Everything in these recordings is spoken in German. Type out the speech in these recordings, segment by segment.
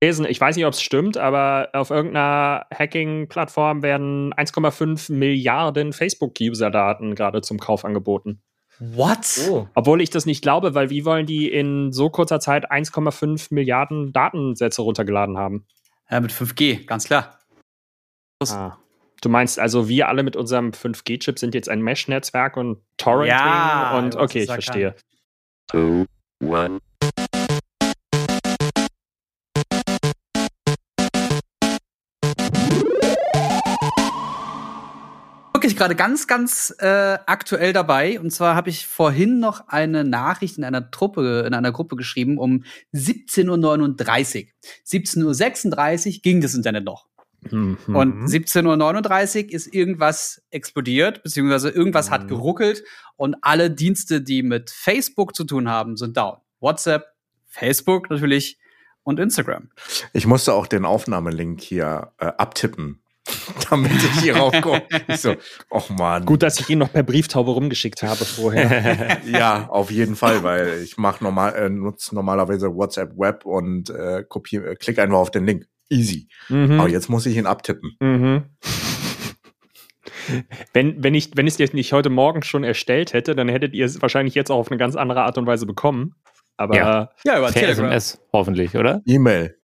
gelesen, ich weiß nicht, ob es stimmt, aber auf irgendeiner Hacking-Plattform werden 1,5 Milliarden Facebook-User-Daten gerade zum Kauf angeboten. What? Oh. Obwohl ich das nicht glaube, weil wie wollen die in so kurzer Zeit 1,5 Milliarden Datensätze runtergeladen haben? Ja, mit 5G, ganz klar. Ah. Du meinst also, wir alle mit unserem 5G-Chip sind jetzt ein Mesh-Netzwerk und Torrenting ja, und okay, ich verstehe. Two, one. Wirklich gerade ganz, ganz äh, aktuell dabei. Und zwar habe ich vorhin noch eine Nachricht in einer Truppe, in einer Gruppe geschrieben um 17.39 Uhr. 17.36 Uhr ging das Internet noch. Mhm. Und 17.39 Uhr ist irgendwas explodiert, beziehungsweise irgendwas Mhm. hat geruckelt und alle Dienste, die mit Facebook zu tun haben, sind down. WhatsApp, Facebook natürlich und Instagram. Ich musste auch den Aufnahmelink hier äh, abtippen, damit ich hier raufkomme. Ich so, och man. Gut, dass ich ihn noch per Brieftaube rumgeschickt habe vorher. Ja, auf jeden Fall, weil ich mache normal, äh, nutze normalerweise WhatsApp Web und äh, kopiere, äh, klick einfach auf den Link. Easy. mhm. Aber jetzt muss ich ihn abtippen. Mhm. Wenn, wenn, ich, wenn ich es jetzt nicht heute Morgen schon erstellt hätte, dann hättet ihr es wahrscheinlich jetzt auch auf eine ganz andere Art und Weise bekommen. Aber Ja. Ja, über. SMS, hoffentlich, oder? E-Mail.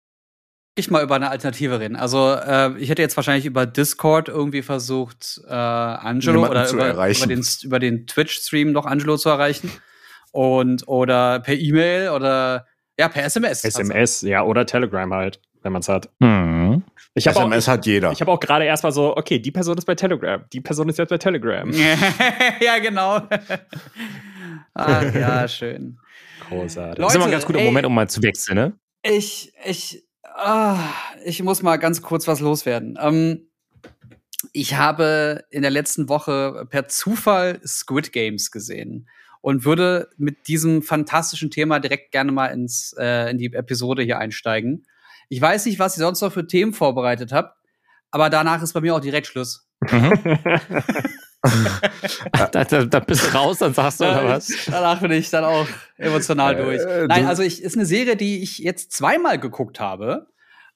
Ich mal über eine Alternative reden. Also äh, ich hätte jetzt wahrscheinlich über Discord irgendwie versucht, äh, Angelo Jemanden oder zu über, erreichen. über den, über den Twitch-Stream noch Angelo zu erreichen. Und oder per E-Mail oder ja, per SMS. SMS, ja, oder Telegram halt, wenn man es hat. Mhm. Ich habe auch, SMS hat jeder. ich hab auch gerade erstmal so, okay, die Person ist bei Telegram, die Person ist jetzt bei Telegram. ja, genau. Ach, ja, schön. Großartig. Das ist immer ein Leute, ganz guter ey. Moment, um mal zu wechseln, ne? Ich, ich, ah, ich muss mal ganz kurz was loswerden. Ähm, ich habe in der letzten Woche per Zufall Squid Games gesehen und würde mit diesem fantastischen Thema direkt gerne mal ins, äh, in die Episode hier einsteigen. Ich weiß nicht, was ihr sonst noch für Themen vorbereitet habt, aber danach ist bei mir auch direkt Schluss. Da, da, da bist du raus, dann sagst du, oder was? Danach bin ich dann auch emotional Äh, durch. du- Nein, also ich ist eine Serie, die ich jetzt zweimal geguckt habe.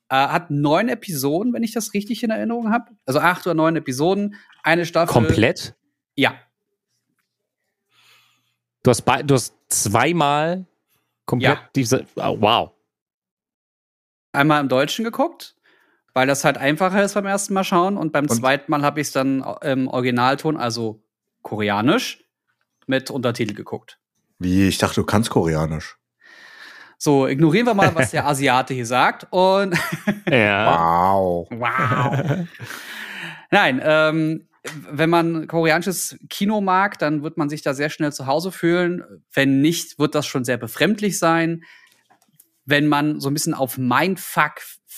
Äh, hat neun Episoden, wenn ich das richtig in Erinnerung habe. Also acht oder neun Episoden. Eine Staffel. Komplett? Ja. Du hast, du hast zweimal komplett Ja. diese. Oh, wow. Einmal im Deutschen geguckt, weil das halt einfacher ist beim ersten Mal schauen. Und beim Und- zweiten Mal habe ich es dann im Originalton, also koreanisch, mit Untertitel geguckt. Wie, ich dachte, du kannst Koreanisch. So, ignorieren wir mal, was der Asiate hier sagt. Und Ja. Wow. Wow. Nein, ähm, wenn man koreanisches Kino mag, dann wird man sich da sehr schnell zu Hause fühlen. Wenn nicht, wird das schon sehr befremdlich sein. Wenn man so ein bisschen auf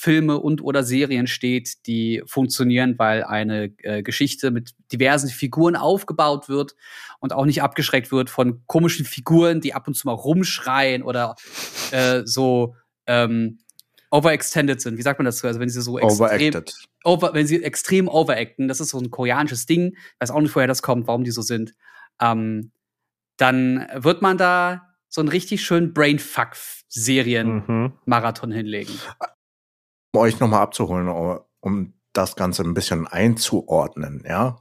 Mindfuck-Filme und oder Serien steht, die funktionieren, weil eine äh, Geschichte mit diversen Figuren aufgebaut wird und auch nicht abgeschreckt wird von komischen Figuren, die ab und zu mal rumschreien oder äh, so ähm, overextended sind. Wie sagt man das? Also wenn sie so extrem over, wenn sie extrem overacten, das ist so ein koreanisches Ding, weiß auch nicht, woher das kommt, warum die so sind, ähm, dann wird man da so einen richtig schönen Brainfuck-Serien-Marathon Mhm. hinlegen. Um euch nochmal abzuholen, um das Ganze ein bisschen einzuordnen, ja.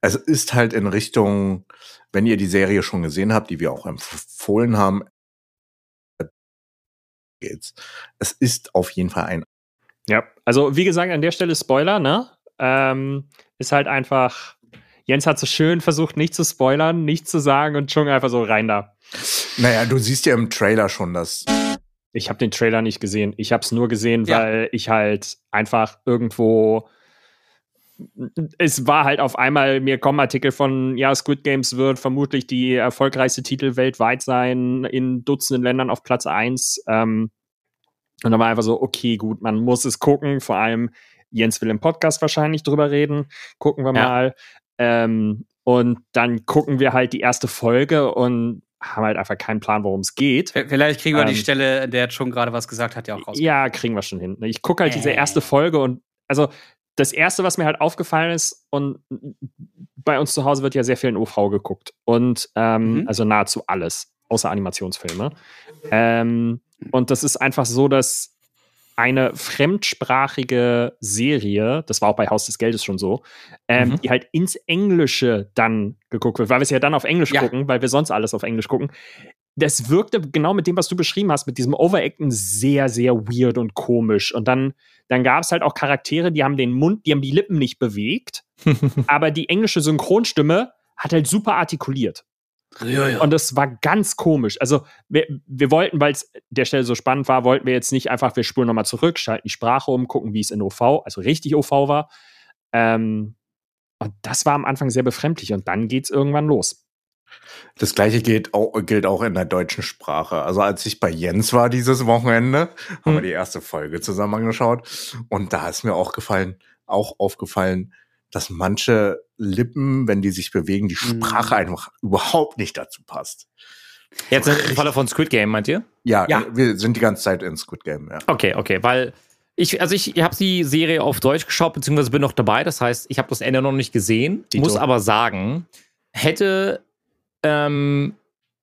Es ist halt in Richtung, wenn ihr die Serie schon gesehen habt, die wir auch empfohlen haben, geht's. Es ist auf jeden Fall ein Ja, also wie gesagt, an der Stelle Spoiler, ne? Ähm, ist halt einfach, Jens hat so schön versucht, nicht zu spoilern, nicht zu sagen und schon einfach so rein da. Naja, du siehst ja im Trailer schon, dass Ich habe den Trailer nicht gesehen. Ich habe es nur gesehen, Ja. weil ich halt einfach irgendwo. Es war halt auf einmal, mir kommen Artikel von, ja, Squid Games wird vermutlich die erfolgreichste Titel weltweit sein, in Dutzenden Ländern auf Platz 1. Ähm, und dann war einfach so, okay, gut, man muss es gucken. Vor allem Jens will im Podcast wahrscheinlich drüber reden. Gucken wir Ja. mal. Ähm, und dann gucken wir halt die erste Folge und haben halt einfach keinen Plan, worum es geht. Vielleicht kriegen wir die Ähm, Stelle, in der jetzt schon gerade was gesagt hat, ja auch raus. Ja, kriegen wir schon hin. Ich gucke halt diese Äh. erste Folge und also das erste, was mir halt aufgefallen ist, und bei uns zu Hause wird ja sehr viel in OV geguckt. Und ähm, Mhm. also nahezu alles, außer Animationsfilme. Ähm, und das ist einfach so, dass eine fremdsprachige Serie, das war auch bei Haus des Geldes schon so, ähm, Mhm. die halt ins Englische dann geguckt wird, weil wir es ja dann auf Englisch Ja. gucken, weil wir sonst alles auf Englisch gucken. Das wirkte genau mit dem, was du beschrieben hast, mit diesem Overacten sehr, sehr weird und komisch. Und dann, dann gab es halt auch Charaktere, die haben den Mund, die haben die Lippen nicht bewegt, aber die englische Synchronstimme hat halt super artikuliert. Und das war ganz komisch. Also, wir, wir wollten, weil es der Stelle so spannend war, wollten wir jetzt nicht einfach, wir spulen nochmal zurück, schalten die Sprache um, gucken, wie es in OV, also richtig OV war. Ähm, und das war am Anfang sehr befremdlich und dann geht's irgendwann los. Das gleiche gilt auch, gilt auch in der deutschen Sprache. Also als ich bei Jens war dieses Wochenende, haben wir Hm. die erste Folge zusammen angeschaut. Und da ist mir auch gefallen, auch aufgefallen, dass manche Lippen, wenn die sich bewegen, die Hm. Sprache einfach überhaupt nicht dazu passt. Jetzt im Falle von Squid Game, meint ihr? Ja, Ja. wir sind die ganze Zeit in Squid Game, ja. Okay, okay, weil ich, also ich habe die Serie auf Deutsch geschaut, beziehungsweise bin noch dabei. Das heißt, ich habe das Ende noch nicht gesehen. Dito. Muss aber sagen, hätte ähm,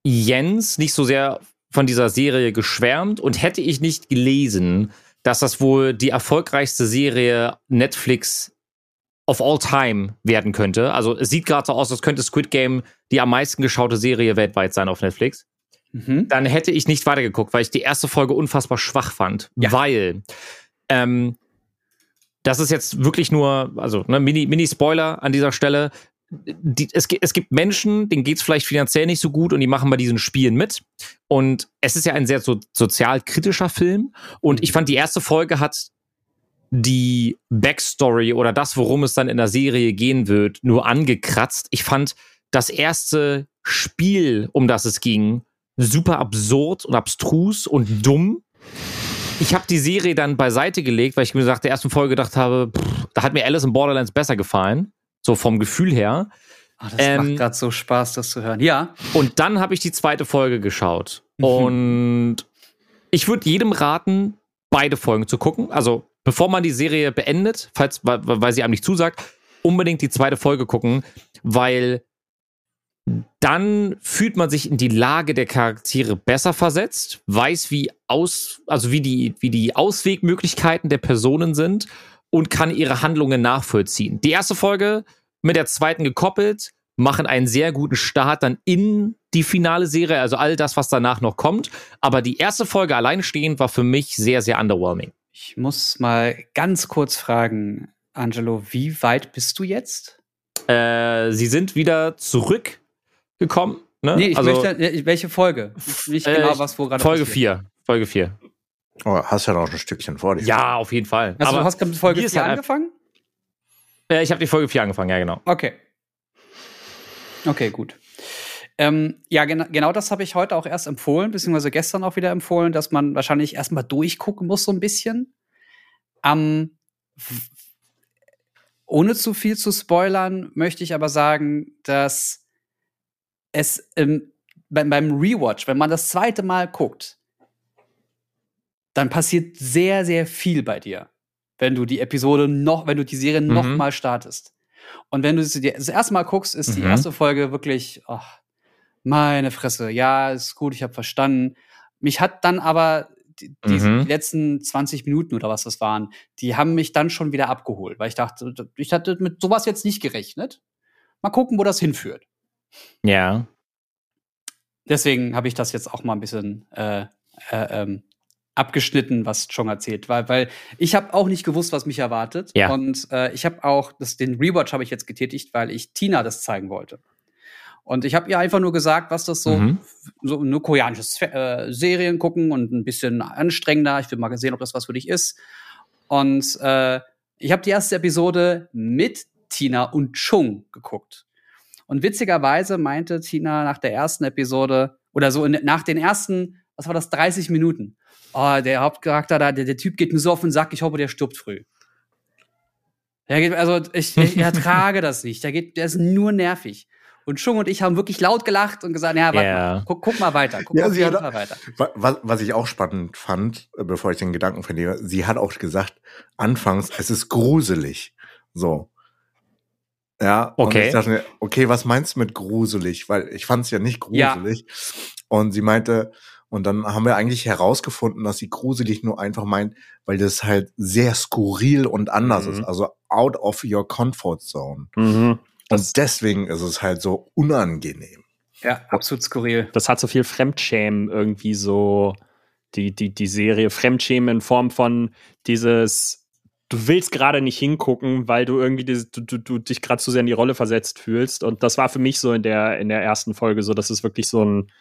Jens nicht so sehr von dieser Serie geschwärmt und hätte ich nicht gelesen, dass das wohl die erfolgreichste Serie Netflix of all time werden könnte. Also es sieht gerade so aus, als könnte Squid Game die am meisten geschaute Serie weltweit sein auf Netflix Mhm. dann hätte ich nicht weitergeguckt, weil ich die erste Folge unfassbar schwach fand. Ja. Weil ähm, das ist jetzt wirklich nur, also ne, Mini- Mini-Spoiler an dieser Stelle. Die, es, es gibt Menschen, denen geht's vielleicht finanziell nicht so gut und die machen bei diesen Spielen mit. Und es ist ja ein sehr so, sozial kritischer Film. Und ich fand, die erste Folge hat die Backstory oder das, worum es dann in der Serie gehen wird, nur angekratzt. Ich fand das erste Spiel, um das es ging, super absurd und abstrus und dumm. Ich habe die Serie dann beiseite gelegt, weil ich mir nach der ersten Folge gedacht habe, pff, da hat mir Alice in Borderlands besser gefallen, so vom Gefühl her. Ah, das Ähm, macht gerade so Spaß, das zu hören. Ja. Und dann habe ich die zweite Folge geschaut. Mhm. Und ich würde jedem raten, beide Folgen zu gucken. Also, bevor man die Serie beendet, falls, weil, sie einem nicht zusagt, unbedingt die zweite Folge gucken, weil dann fühlt man sich in die Lage der Charaktere besser versetzt, weiß, wie aus, also wie die, wie die Auswegmöglichkeiten der Personen sind und kann ihre Handlungen nachvollziehen. Die erste Folge mit der zweiten gekoppelt, machen einen sehr guten Start dann in die finale Serie, also all das, was danach noch kommt. Aber die erste Folge alleinstehend war für mich sehr, sehr underwhelming. Ich muss mal ganz kurz fragen, Angelo, wie weit bist du jetzt? Äh, sie sind wieder zurückgekommen. Ne? Nee, ich also, möchte, welche Folge? Nicht äh, genau, was wo gerade Folge passiert. 4. Folge 4. Oh, hast ja noch ein Stückchen vor dir. Ja, auf jeden Fall. Also, Aber du hast gerade mit Folge hier ist 4 halt- angefangen? äh, ich habe die Folge 4 angefangen, ja, genau. Okay. Okay, gut. Ähm, ja, gena genau das habe ich heute auch erst empfohlen, beziehungsweise gestern auch wieder empfohlen, dass man wahrscheinlich erstmal durchgucken muss, so ein bisschen. Ähm, ohne zu viel zu spoilern, möchte ich aber sagen, dass es ähm, beim, beim Rewatch, wenn man das zweite Mal guckt, dann passiert sehr, sehr viel bei dir, wenn du die Episode noch, wenn du die Serie noch Mhm. mal startest. Und wenn du sie das erste Mal guckst, ist die Mhm. erste Folge wirklich, ach, meine Fresse, ja, ist gut, ich habe verstanden. Mich hat dann aber die, Mhm. letzten 20 Minuten oder was das waren, die haben mich dann schon wieder abgeholt, weil ich dachte, ich hatte mit sowas jetzt nicht gerechnet. Mal gucken, wo das hinführt. Ja. Deswegen habe ich das jetzt auch mal ein bisschen äh, äh, ähm, abgeschnitten, was Chong erzählt, weil, weil ich habe auch nicht gewusst, was mich erwartet. Ja. Und äh, ich habe auch das, den Rewatch habe ich jetzt getätigt, weil ich Tina das zeigen wollte. Und ich habe ihr einfach nur gesagt, was das so, Mhm. so nur koreanisches äh, Serien gucken und ein bisschen anstrengender. Ich will mal sehen, ob das was für dich ist. Und äh, ich habe die erste Episode mit Tina und Chung geguckt. Und witzigerweise meinte Tina nach der ersten Episode oder so in, nach den ersten, was war das, 30 Minuten. Oh, der Hauptcharakter da, der, der Typ geht mir so auf den Sack, ich hoffe, der stirbt früh. Der geht, also ich, ich ertrage das nicht. Der geht, der ist nur nervig. Und Chung und ich haben wirklich laut gelacht und gesagt, ja, warte Ja. mal, guck, guck mal weiter, guck Ja, sie hat- Fall weiter. Wa- Was, was ich auch spannend fand, äh, bevor ich den Gedanken verliere, sie hat auch gesagt, anfangs, es ist gruselig. So. Ja, und Okay. ich dachte mir, okay, was meinst du mit gruselig? Weil ich fand es ja nicht Ja. gruselig. Und sie meinte, Und dann haben wir eigentlich herausgefunden, dass sie gruselig nur einfach meint, weil das halt sehr skurril und anders Mhm. ist. Also out of your comfort zone. Mhm. Und deswegen ist es halt so unangenehm. Ja, absolut skurril. Das hat so viel Fremdschämen irgendwie so, die, die, die Serie Fremdschämen in Form von dieses, du willst gerade nicht hingucken, weil du irgendwie dieses, du, du, du dich gerade zu sehr in die Rolle versetzt fühlst. Und das war für mich so in der, in der ersten Folge so, dass es wirklich so ein,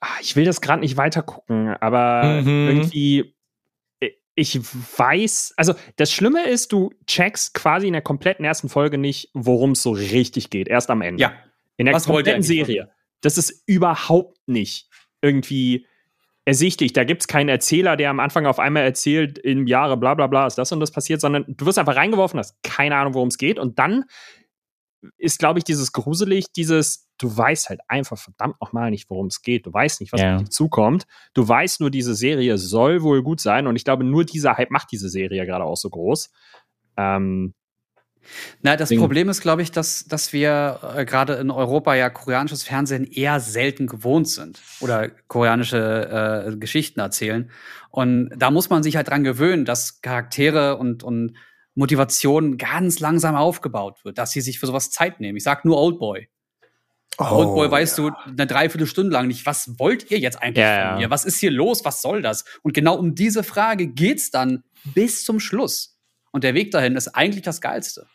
Ah, ich will das gerade nicht weiter gucken, aber Mhm. irgendwie, ich weiß, also das Schlimme ist, du checkst quasi in der kompletten ersten Folge nicht, worum es so richtig geht, erst am Ende. Ja, In der Was kompletten Serie. Das ist überhaupt nicht irgendwie ersichtlich. Da gibt es keinen Erzähler, der am Anfang auf einmal erzählt, im Jahre bla bla bla ist das und das passiert, sondern du wirst einfach reingeworfen, hast keine Ahnung, worum es geht. Und dann ist, glaube ich, dieses gruselig, dieses, du weißt halt einfach verdammt nochmal nicht, worum es geht. Du weißt nicht, was Ja. auf dich zukommt. Du weißt nur, diese Serie soll wohl gut sein. Und ich glaube, nur dieser Hype macht diese Serie gerade auch so groß. Ähm, Na, das Ding. Problem ist, glaube ich, dass, dass wir äh, gerade in Europa ja koreanisches Fernsehen eher selten gewohnt sind oder koreanische äh, Geschichten erzählen. Und da muss man sich halt dran gewöhnen, dass Charaktere und, und Motivation ganz langsam aufgebaut wird, dass sie sich für sowas Zeit nehmen. Ich sag nur Oldboy. Oh, Oldboy weißt du eine Dreiviertelstunde lang nicht, was wollt ihr jetzt eigentlich Ja, von ja. mir? Was ist hier los? Was soll das? Und genau um diese Frage geht's dann bis zum Schluss. Und der Weg dahin ist eigentlich das Geilste.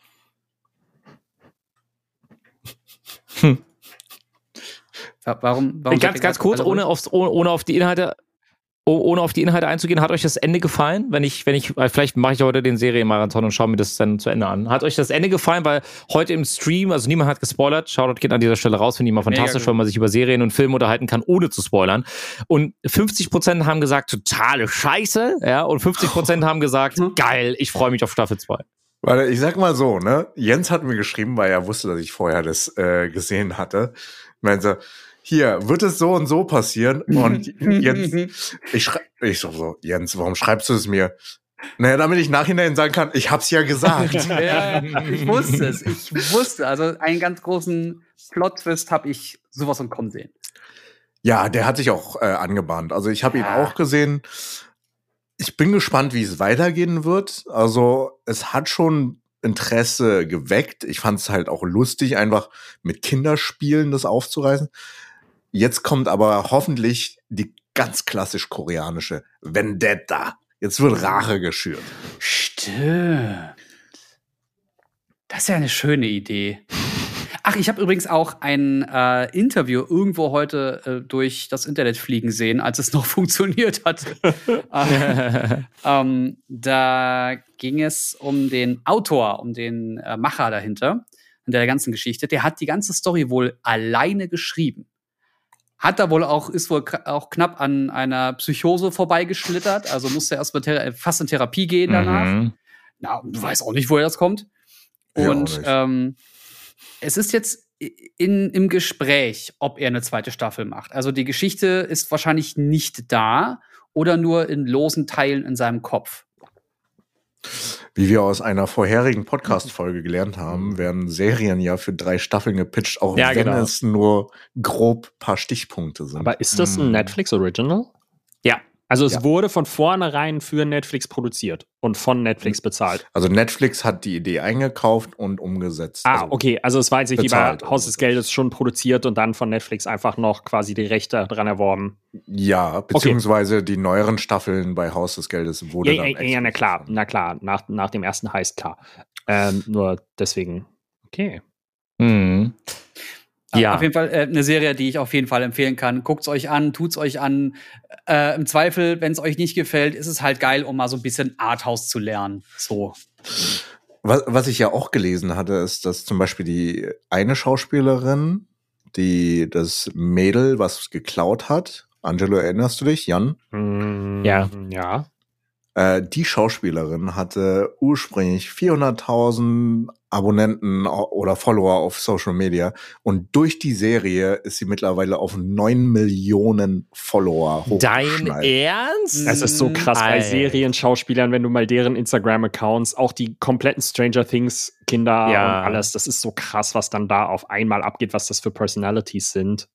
Wa- Warum? warum ganz, ganz kurz, ohne, aufs, ohne, ohne auf die Inhalte. Oh- Ohne auf die Inhalte einzugehen, hat euch das Ende gefallen? Wenn ich, wenn ich, weil vielleicht mache ich heute den Serienmarathon und schaue mir das dann zu Ende an. Hat euch das Ende gefallen? Weil heute im Stream, also niemand hat gespoilert, Shoutout geht an dieser Stelle raus, finde ich immer fantastisch, weil man sich über Serien und Filme unterhalten kann, ohne zu spoilern. Und 50% haben gesagt, totale Scheiße, ja, und 50% haben gesagt, geil, ich freue mich auf Staffel 2. Weil ich sag mal so, ne? Jens hat mir geschrieben, weil er wusste, dass ich vorher das äh, gesehen hatte. Meinte, hier, wird es so und so passieren? Und Jens, ich ich so, so, Jens, warum schreibst du es mir? Naja, damit ich nachhinein sagen kann, ich hab's ja gesagt. ja, ich wusste es. Ich wusste. Also einen ganz großen Plot-Twist habe ich sowas von kommen sehen. ja, der hat sich auch äh, angebahnt. Also ich habe ihn Ja. auch gesehen. Ich bin gespannt, wie es weitergehen wird. Also es hat schon Interesse geweckt. Ich fand es halt auch lustig, einfach mit Kinderspielen das aufzureißen. Jetzt kommt aber hoffentlich die ganz klassisch koreanische Vendetta. Jetzt wird Rache geschürt. Stimmt. Das ist ja eine schöne Idee. Ach, ich habe übrigens auch ein äh, Interview irgendwo heute äh, durch das Internet fliegen sehen, als es noch funktioniert hatte. äh, ähm, da ging es um den Autor, um den äh, Macher dahinter, in der ganzen Geschichte. Der hat die ganze Story wohl alleine geschrieben. Hat da wohl auch, ist wohl auch knapp an einer Psychose vorbeigeschlittert, also musste erst mal thera- fast in Therapie gehen danach. Mhm. Na, du weißt auch nicht, woher das kommt. Und nicht. ähm, es ist jetzt in, im Gespräch, ob er eine zweite Staffel macht. Also die Geschichte ist wahrscheinlich nicht da oder nur in losen Teilen in seinem Kopf. Wie wir aus einer vorherigen Podcast-Folge gelernt haben, werden Serien ja für drei Staffeln gepitcht, auch Ja, wenn genau. es nur grob paar Stichpunkte sind. Aber ist das ein Mm. Netflix Original? Ja. Also es Ja. wurde von vornherein für Netflix produziert und von Netflix bezahlt. Also Netflix hat die Idee eingekauft und umgesetzt. Ah, also, okay. Also es war jetzt nicht wie bei bezahlt. Haus des Geldes schon produziert und dann von Netflix einfach noch quasi die Rechte dran erworben. Ja, beziehungsweise die neueren Staffeln bei Haus des Geldes wurde Ja, dann ja, ja, na klar, na klar. Nach, nach dem ersten heißt klar. Ähm, nur deswegen. Okay. Mhm. Ja. Auf jeden Fall äh, eine Serie, die ich auf jeden Fall empfehlen kann. Guckt's euch an, tut's euch an. Äh, Im Zweifel, wenn es euch nicht gefällt, ist es halt geil, um mal so ein bisschen Arthouse zu lernen. So. Was, was ich ja auch gelesen hatte, ist, dass zum Beispiel die eine Schauspielerin, die das Mädel, was geklaut hat, Angelo, erinnerst du dich, Jan? Mm, Ja. Ja. Äh, die Schauspielerin hatte ursprünglich 400.000 Abonnenten oder Follower auf Social Media und durch die Serie ist sie mittlerweile auf 9 Millionen Follower Dein hochgeschnallt. Ernst? Es ist so krass bei Alter. Serienschauspielern, wenn du mal deren Instagram-Accounts, auch die kompletten Stranger Things-Kinder Ja. und alles, das ist so krass, was dann da auf einmal abgeht, was das für Personalities sind.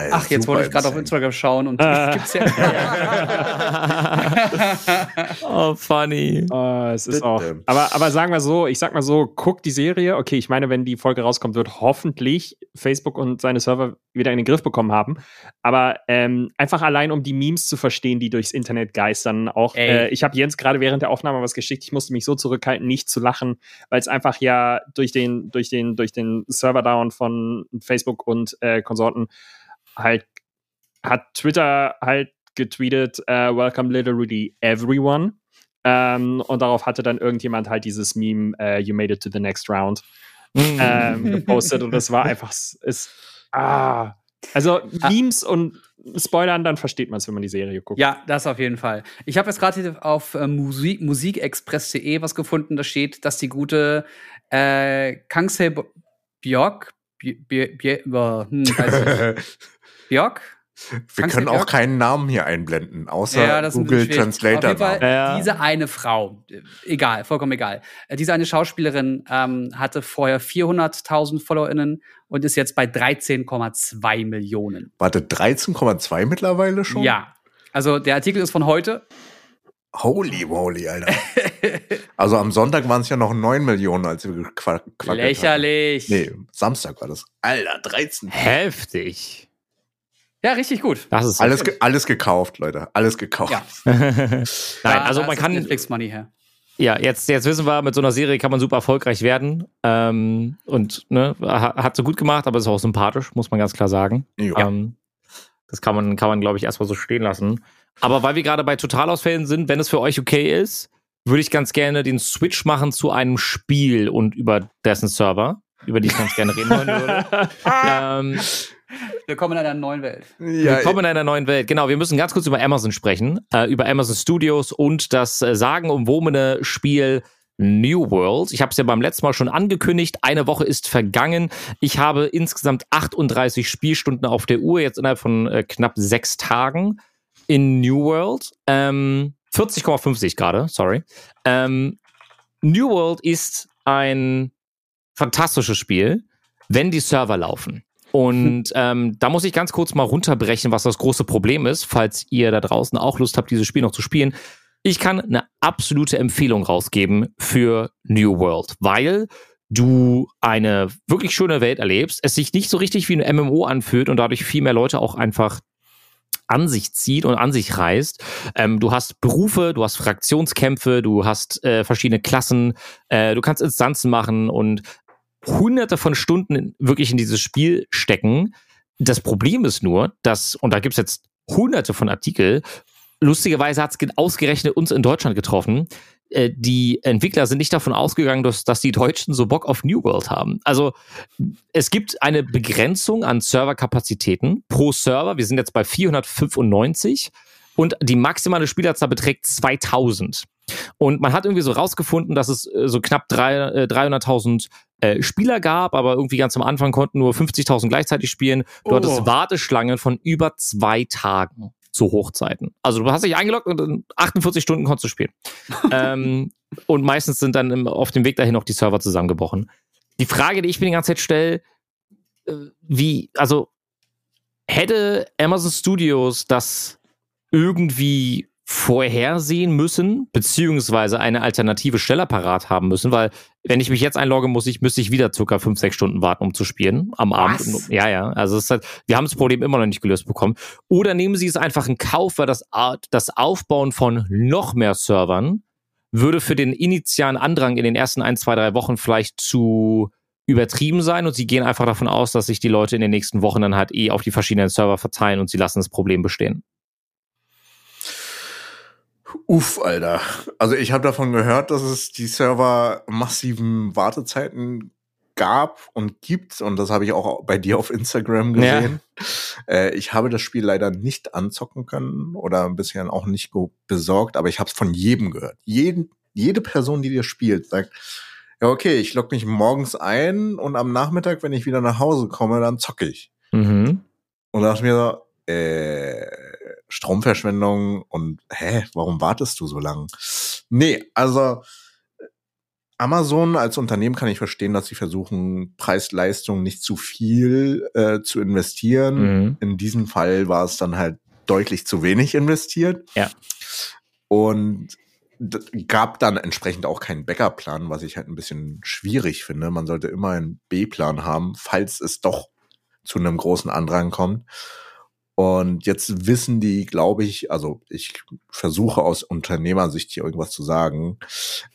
Ey, Ach, jetzt wollte ich gerade auf. Instagram schauen und Ah. gibt's ja. oh, funny. Äh, es ist auch. Aber, aber sagen wir so, ich sag mal so, guckt die Serie. Okay, ich meine, wenn die Folge rauskommt, wird hoffentlich Facebook und seine Server wieder in den Griff bekommen haben. Aber ähm, einfach allein, um die Memes zu verstehen, die durchs Internet geistern. Auch äh, ich habe Jens gerade während der Aufnahme was geschickt. Ich musste mich so zurückhalten, nicht zu lachen, weil es einfach ja durch den, durch den, durch den Server-Down von Facebook und äh, Konsorten halt hat Twitter halt getweetet, äh, welcome literally everyone. Ähm, und darauf hatte dann irgendjemand halt dieses Meme, äh, you made it to the next round, ähm, gepostet. und das war einfach, ist, ah. Also Memes und Spoilern, dann versteht man es, wenn man die Serie guckt. Ja, das auf jeden Fall. Ich habe jetzt gerade hier auf äh, Musik, musikexpress.de was gefunden. Da steht, dass die gute äh, Kangse Björk, Bj- Bj- Bj- äh, hm, weiß ich. Björk? Wir Kannst können auch keinen Namen hier einblenden, außer Ja, das ist ein Google bisschen schwierig. Translator. Auf jeden Fall, Namen. Ja. diese eine Frau, äh, egal, vollkommen egal. Äh, Diese eine Schauspielerin ähm, hatte vorher 400.000 FollowerInnen und ist jetzt bei 13,2 Millionen. Warte, 13,2 mittlerweile schon? Ja. Also der Artikel ist von heute. Holy moly, Alter. also am Sonntag waren es ja noch 9 Millionen, als wir gequack quackelt Lächerlich. Hatten. Nee, Samstag war das. Alter, 13. Heftig. Ja, richtig gut. Das ist Alles, ge alles gekauft, Leute. Alles gekauft. Ja. Nein, Da- also da man ist kann, Netflix Money her. ja, jetzt, jetzt wissen wir, mit so einer Serie kann man super erfolgreich werden. Ähm, und ne, ha- hat so gut gemacht, aber ist auch sympathisch, muss man ganz klar sagen. Jo. Ähm, das kann man, kann man, glaube ich, erstmal so stehen lassen. Aber weil wir gerade bei Totalausfällen sind, wenn es für euch okay ist, würde ich ganz gerne den Switch machen zu einem Spiel und über dessen Server, über die ich ganz gerne reden wollen würde. ähm, Willkommen in einer neuen Welt. Ja, Willkommen in einer neuen Welt. Genau, wir müssen ganz kurz über Amazon sprechen, äh, über Amazon Studios und das äh, sagenumwobene Spiel New World. Ich habe es ja beim letzten Mal schon angekündigt. Eine Woche ist vergangen. Ich habe insgesamt 38 Spielstunden auf der Uhr, jetzt innerhalb von äh, knapp sechs Tagen in New World. Ähm, 40,5 sehe ich gerade, sorry. Ähm, New World ist ein fantastisches Spiel, wenn die Server laufen. Und ähm, da muss ich ganz kurz mal runterbrechen, was das große Problem ist, falls ihr da draußen auch Lust habt, dieses Spiel noch zu spielen. Ich kann eine absolute Empfehlung rausgeben für New World, weil du eine wirklich schöne Welt erlebst, es sich nicht so richtig wie ein MMO anfühlt und dadurch viel mehr Leute auch einfach an sich zieht und an sich reißt. Ähm, du hast Berufe, du hast Fraktionskämpfe, du hast äh, verschiedene Klassen, äh, du kannst Instanzen machen und hunderte von Stunden wirklich in dieses Spiel stecken. Das Problem ist nur, dass, und da gibt's jetzt hunderte von Artikel, lustigerweise hat's ge- ausgerechnet uns in Deutschland getroffen, äh, die Entwickler sind nicht davon ausgegangen, dass, dass die Deutschen so Bock auf New World haben. Also es gibt eine Begrenzung an Serverkapazitäten pro Server. Wir sind jetzt bei 495 und die maximale Spielerzahl beträgt 2000. Und man hat irgendwie so rausgefunden, dass es äh, so knapp drei, äh, 300.000 äh, Spieler gab, aber irgendwie ganz am Anfang konnten nur 50.000 gleichzeitig spielen. Du Oh. hattest Warteschlangen von über zwei Tagen zu Hochzeiten. Also du hast dich eingeloggt und in 48 Stunden konntest du spielen. ähm, und meistens sind dann im, auf dem Weg dahin noch die Server zusammengebrochen. Die Frage, die ich mir die ganze Zeit stelle, äh, wie, also hätte Amazon Studios das irgendwie vorhersehen müssen, beziehungsweise eine alternative Stelle parat haben müssen, weil wenn ich mich jetzt einlogge, muss ich, müsste ich wieder circa fünf, sechs Stunden warten, um zu spielen am Abend. Was? Ja, ja. Also es ist halt, wir haben das Problem immer noch nicht gelöst bekommen. Oder nehmen Sie es einfach in Kauf, weil das, das Aufbauen von noch mehr Servern würde für den initialen Andrang in den ersten ein, zwei, drei Wochen vielleicht zu übertrieben sein und sie gehen einfach davon aus, dass sich die Leute in den nächsten Wochen dann halt eh auf die verschiedenen Server verteilen und sie lassen das Problem bestehen. Uff, Alter. Also ich habe davon gehört, dass es die Server massiven Wartezeiten gab und gibt. Und das habe ich auch bei dir auf Instagram Ja. gesehen. Äh, ich habe das Spiel leider nicht anzocken können oder bisher auch nicht besorgt, aber ich habe es von jedem gehört. Jeden, jede Person, die dir spielt, sagt, ja, okay, ich logge mich morgens ein und am Nachmittag, wenn ich wieder nach Hause komme, dann zocke ich. Mhm. Und dachte mir so, äh, Stromverschwendung und hä, warum wartest du so lang? Nee, also Amazon als Unternehmen kann ich verstehen, dass sie versuchen, Preis-Leistung nicht zu viel äh, zu investieren. Mhm. In diesem Fall war es dann halt deutlich zu wenig investiert. Ja. Und gab dann entsprechend auch keinen Backup-Plan, was ich halt ein bisschen schwierig finde. Man sollte immer einen B-Plan haben, falls es doch zu einem großen Andrang kommt. Und jetzt wissen die, glaube ich, also ich versuche aus Unternehmersicht hier irgendwas zu sagen,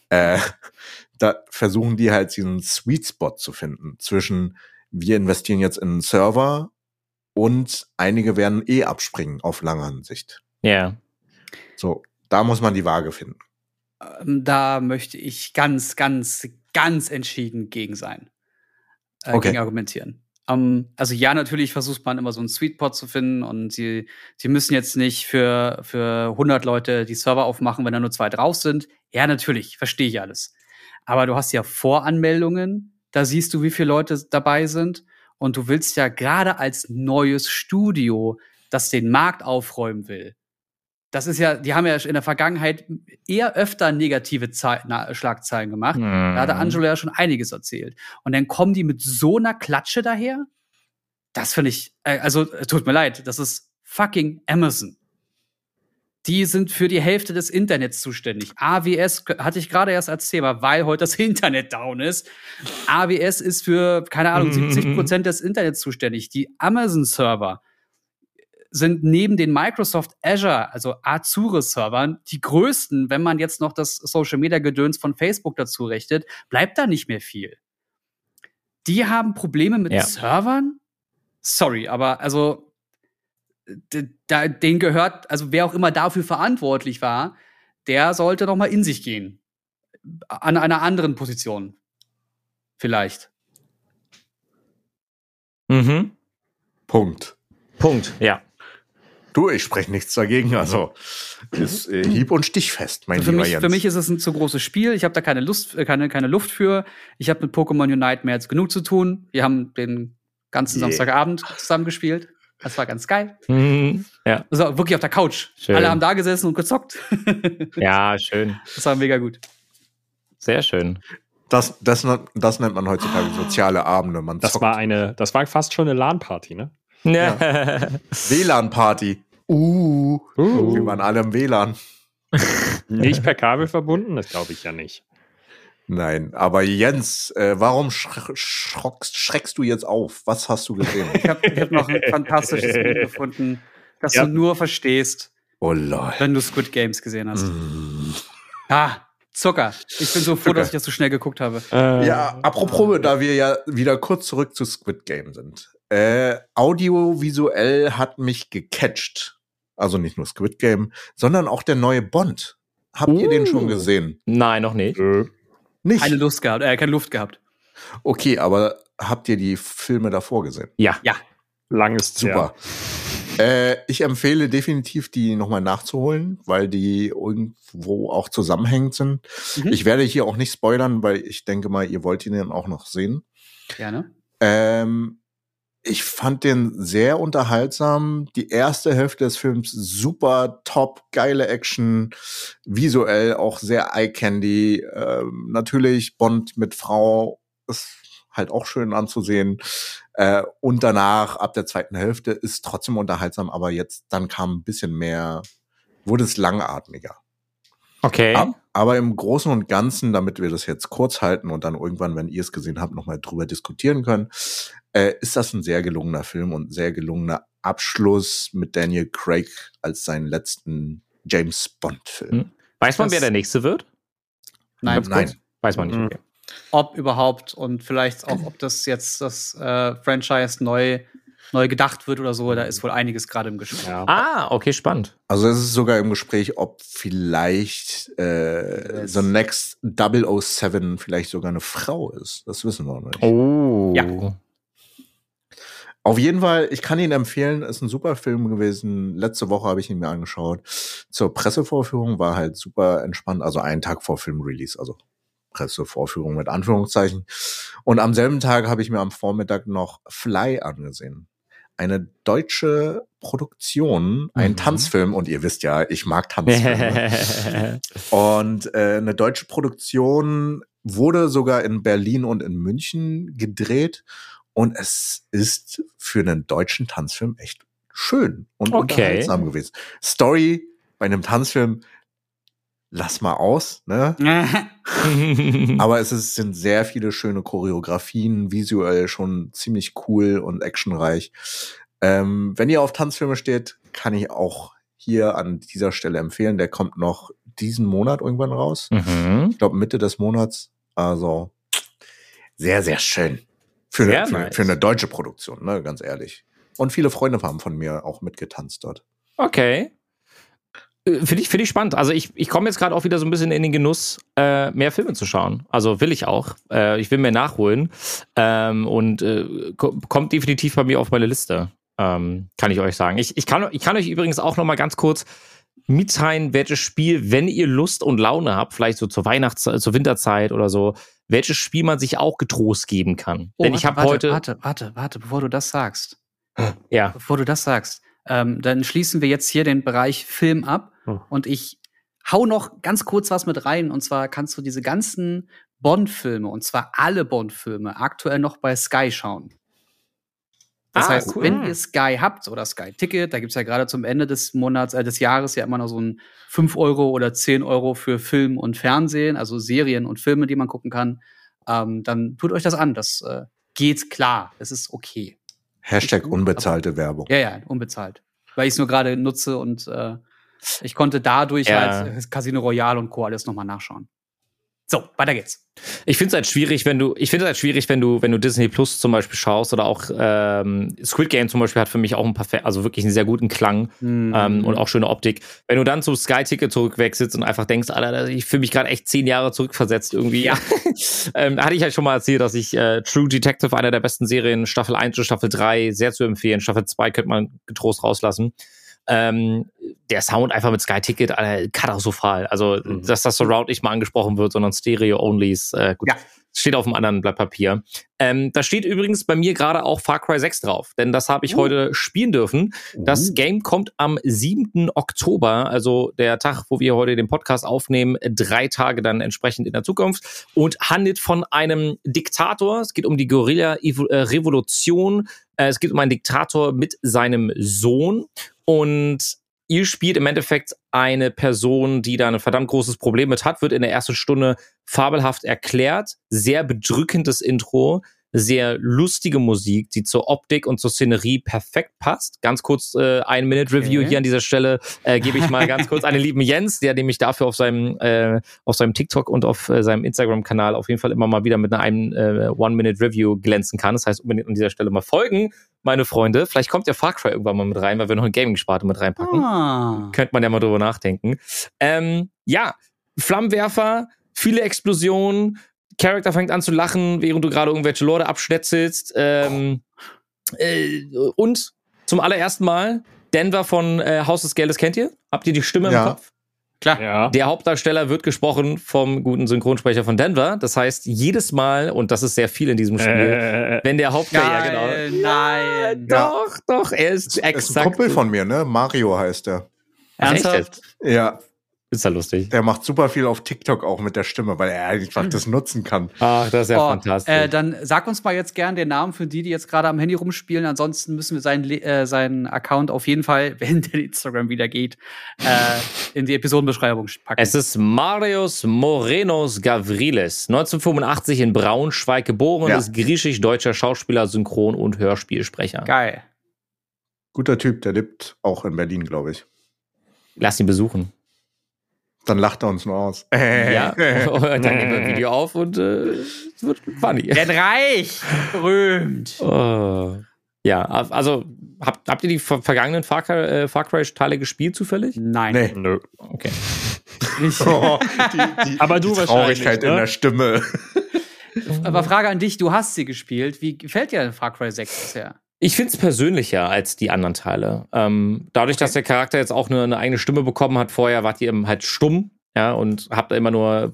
äh, da versuchen die halt diesen Sweet Spot zu finden zwischen wir investieren jetzt in einen Server und einige werden eh abspringen auf lange Sicht. Ja. So, da muss man die Waage finden. Ähm, da möchte ich ganz, ganz, ganz entschieden gegen sein. Äh, Okay. Gegen argumentieren. Ähm, also ja, natürlich versucht man immer so einen Sweetpot zu finden und sie, sie müssen jetzt nicht für, für 100 Leute die Server aufmachen, wenn da nur zwei drauf sind. Ja, natürlich, verstehe ich alles. Aber du hast ja Voranmeldungen, da siehst du, wie viele Leute dabei sind und du willst ja gerade als neues Studio, das den Markt aufräumen will, das ist ja, die haben ja in der Vergangenheit eher öfter negative Zei- na, Schlagzeilen gemacht. Da hatte Mhm. Angelo ja schon einiges erzählt. Und dann kommen die mit so einer Klatsche daher? Das finde ich, äh, also tut mir leid, das ist fucking Amazon. Die sind für die Hälfte des Internets zuständig. AWS hatte ich gerade erst als Thema, weil heute das Internet down ist. AWS ist für, keine Ahnung, 70 Prozent des Internets zuständig. Die Amazon-Server sind neben den Microsoft Azure, also Azure-Servern, die größten, wenn man jetzt noch das Social-Media-Gedöns von Facebook dazu rechnet, bleibt da nicht mehr viel. Die haben Probleme mit Ja. Servern? Sorry, aber also da, denen gehört, also wer auch immer dafür verantwortlich war, der sollte noch mal in sich gehen. An einer anderen Position. Vielleicht. Mhm. Punkt. Punkt, ja. Du, ich spreche nichts dagegen. Also ist äh, hieb- und stichfest, mein für, lieber mich, Jens. für mich ist es ein zu großes Spiel. Ich habe da keine Lust, äh, keine, keine Luft für. Ich habe mit Pokémon Unite mehr als genug zu tun. Wir haben den ganzen Yeah. Samstagabend zusammen gespielt. Das war ganz geil. Mhm. Ja. Also wirklich auf der Couch. Schön. Alle haben da gesessen und gezockt. Ja, schön. das war mega gut. Sehr schön. das, das, das nennt man heutzutage soziale Abende. Man Das zockt. war eine, das war fast schon eine LAN-Party, ne? Ja. WLAN-Party. Uh, Uh. wir waren alle im WLAN. Nicht per Kabel verbunden? Das glaube ich ja nicht. Nein, aber Jens, äh, warum sch schrockst, schreckst du jetzt auf? Was hast du gesehen? Ich habe hab noch ein fantastisches Bild gefunden, das Ja. du nur verstehst, oh wenn du Squid Games gesehen hast. Mm. Ah, Zucker. Ich bin so froh, Zucker. dass ich das so schnell geguckt habe. Äh, Ja, apropos, da wir ja wieder kurz zurück zu Squid Game sind. Äh, audiovisuell hat mich gecatcht. Also nicht nur Squid Game, sondern auch der neue Bond. Habt ihr den schon Uh. gesehen? Nein, noch nicht. Äh, Nicht? Keine Lust gehabt, äh, keine Luft gehabt. Okay, aber habt ihr die Filme davor gesehen? Ja. Ja. lang ist Super. Äh, ich empfehle definitiv, die nochmal nachzuholen, weil die irgendwo auch zusammenhängend sind. Mhm. Ich werde hier auch nicht spoilern, weil ich denke mal, ihr wollt ihn dann auch noch sehen. Gerne. Ähm, ich fand den sehr unterhaltsam. Die erste Hälfte des Films super top, geile Action, visuell auch sehr eye candy. Ähm, natürlich Bond mit Frau ist halt auch schön anzusehen. Äh, und danach ab der zweiten Hälfte ist trotzdem unterhaltsam, aber jetzt dann kam ein bisschen mehr, wurde es langatmiger. Okay. Ab, aber im Großen und Ganzen, damit wir das jetzt kurz halten und dann irgendwann, wenn ihr es gesehen habt, nochmal drüber diskutieren können, äh, ist das ein sehr gelungener Film und ein sehr gelungener Abschluss mit Daniel Craig als seinen letzten James Bond-Film. Hm. Weiß man, Das- wer der nächste wird? Nein, Nein. Weiß man nicht. Mhm. Okay. ob überhaupt und vielleicht auch, ob das jetzt das äh, Franchise neu, neu gedacht wird oder so. Da ist wohl einiges gerade im Gespräch. Ja. Ah, okay, spannend. Also es ist sogar im Gespräch, ob vielleicht äh. The Next 007 vielleicht sogar eine Frau ist. Das wissen wir noch nicht. Oh. Ja. Auf jeden Fall, ich kann ihn empfehlen, ist ein super Film gewesen. Letzte Woche habe ich ihn mir angeschaut. Zur Pressevorführung war halt super entspannt, also einen Tag vor Filmrelease, also Pressevorführung mit Anführungszeichen. Und am selben Tag habe ich mir am Vormittag noch Fly angesehen. Eine deutsche Produktion, ein Mhm. Tanzfilm, und ihr wisst ja, ich mag Tanzfilme. Und äh, eine deutsche Produktion, wurde sogar in Berlin und in München gedreht und es ist für einen deutschen Tanzfilm echt schön und Okay. unterhaltsam gewesen. Story bei einem Tanzfilm, lass mal aus, ne? Aber es ist, sind sehr viele schöne Choreografien, visuell schon ziemlich cool und actionreich. Ähm, wenn ihr auf Tanzfilme steht, kann ich auch hier an dieser Stelle empfehlen. Der kommt noch diesen Monat irgendwann raus. mhm. Ich glaube Mitte des Monats. Also sehr, sehr schön. Für, eine, für, nice. für eine deutsche Produktion, ne, ganz ehrlich. Und viele Freunde haben von mir auch mitgetanzt dort. Okay. Äh, Finde ich, finde ich spannend. Also ich, ich komme jetzt gerade auch wieder so ein bisschen in den Genuss, äh, mehr Filme zu schauen. Also will ich auch. Äh, ich will mehr nachholen. Ähm, und äh, ko kommt definitiv bei mir auf meine Liste. Ähm, kann ich euch sagen. Ich, ich, kann, ich kann euch übrigens auch noch mal ganz kurz mitteilen, welches Spiel, wenn ihr Lust und Laune habt, vielleicht so zur Weihnachts-, zur Winterzeit oder so, welches Spiel man sich auch getrost geben kann. Oh, Denn ich habe warte, heute. Warte, warte, warte, bevor du das sagst. Ja. Bevor du das sagst, ähm, dann schließen wir jetzt hier den Bereich Film ab Oh. und ich hau noch ganz kurz was mit rein. Und zwar kannst du diese ganzen Bond-Filme, und zwar alle Bond-Filme, aktuell noch bei Sky schauen. Das Ah, heißt, cool. wenn ihr Sky habt oder Sky Ticket, da gibt's ja gerade zum Ende des Monats, äh, des Jahres ja immer noch so ein 5 Euro oder 10 Euro für Film und Fernsehen, also Serien und Filme, die man gucken kann, ähm, dann tut euch das an. Das äh, geht klar. Es ist okay. Hashtag unbezahlte Werbung. Ja, ja, unbezahlt. Weil ich es nur gerade nutze und äh, ich konnte dadurch Ja. halt äh, Casino Royale und Co. alles nochmal nachschauen. So, weiter geht's. Ich finde es halt schwierig, wenn du, ich finde es halt schwierig, wenn du, wenn du Disney Plus zum Beispiel schaust oder auch ähm, Squid Game zum Beispiel hat für mich auch ein perfekt, also wirklich einen sehr guten Klang Mhm. ähm, und auch schöne Optik. Wenn du dann zum Sky Ticket zurückwechselst und einfach denkst, Alter, ich fühle mich gerade echt zehn Jahre zurückversetzt irgendwie. Ja. ähm, hatte ich halt schon mal erzählt, dass ich äh, True Detective, einer der besten Serien, Staffel 1 und Staffel 3, sehr zu empfehlen. Staffel 2 könnte man getrost rauslassen. Ähm, der Sound einfach mit Sky Ticket, Alter, katastrophal. Also, Mhm. dass das Surround nicht mal angesprochen wird, sondern Stereo-only ist äh, gut. Ja. Steht auf einem anderen Blatt Papier. Ähm, da steht übrigens bei mir gerade auch Far Cry 6 drauf, denn das habe ich Uh. heute spielen dürfen. Das Uh. Game kommt am 7. Oktober, also der Tag, wo wir heute den Podcast aufnehmen, drei Tage dann entsprechend in der Zukunft und handelt von einem Diktator. Es geht um die Guerilla-Revolution. Äh, Es geht um einen Diktator mit seinem Sohn und ihr spielt im Endeffekt eine Person, die da ein verdammt großes Problem mit hat, wird in der ersten Stunde fabelhaft erklärt. Sehr bedrückendes Intro, sehr lustige Musik, die zur Optik und zur Szenerie perfekt passt. Ganz kurz äh, ein Minute Review Okay. hier an dieser Stelle äh, gebe ich mal ganz kurz an den lieben Jens, der nämlich dafür auf seinem äh, auf seinem TikTok und auf äh, seinem Instagram Kanal auf jeden Fall immer mal wieder mit einem äh, One Minute Review glänzen kann. Das heißt unbedingt an dieser Stelle mal folgen, meine Freunde. Vielleicht kommt ja Far Cry irgendwann mal mit rein, weil wir noch eine Gaming-Sparte mit reinpacken Ah. könnte man ja mal drüber nachdenken. Ähm, ja, Flammenwerfer, viele Explosionen, Charakter fängt an zu lachen, während du gerade irgendwelche Leute abschnetzelst. Ähm, äh, und zum allerersten Mal, Denver von äh, Haus des Geldes kennt ihr? Habt ihr die Stimme Ja. im Kopf? Klar. Ja. Der Hauptdarsteller wird gesprochen vom guten Synchronsprecher von Denver. Das heißt, jedes Mal, und das ist sehr viel in diesem Spiel, Äh, wenn der Hauptdarsteller, ja, genau. nein. Ja. Doch, doch, er ist Das ist exakt. ein Kumpel von mir, ne? Mario heißt er. Ernsthaft? Ja, Ist ja lustig. der macht super viel auf TikTok auch mit der Stimme, weil er einfach das nutzen kann. Ach, das ist ja Oh, fantastisch. Äh, dann sag uns mal jetzt gern den Namen für die, die jetzt gerade am Handy rumspielen. Ansonsten müssen wir seinen, äh, seinen Account auf jeden Fall, wenn der Instagram wieder geht, äh, in die Episodenbeschreibung packen. Es ist Marius Morenos Gavrilis, 1985 in Braunschweig geboren und Ja. ist griechisch-deutscher Schauspieler, Synchron- und Hörspielsprecher. Geil. Guter Typ, der lebt auch in Berlin, glaube ich. Lass ihn besuchen. Dann lacht er uns nur aus. Ja, dann nehmen wir ein Video auf und äh, es wird funny. Werd reich! Berühmt! Oh. Ja, also habt, habt ihr die ver vergangenen Far Cry, äh, Far Cry Teile gespielt zufällig? Nein. Nee. Nö. Okay. Oh, die, die, Aber du die Traurigkeit ne? in der Stimme. Aber Frage an dich, du hast sie gespielt. Wie gefällt dir denn Far Cry 6 bisher? Ich finde es persönlicher als die anderen Teile. Ähm, dadurch, dass der Charakter jetzt auch nur eine eigene Stimme bekommen hat, vorher wart ihr eben halt stumm, ja, und habt immer nur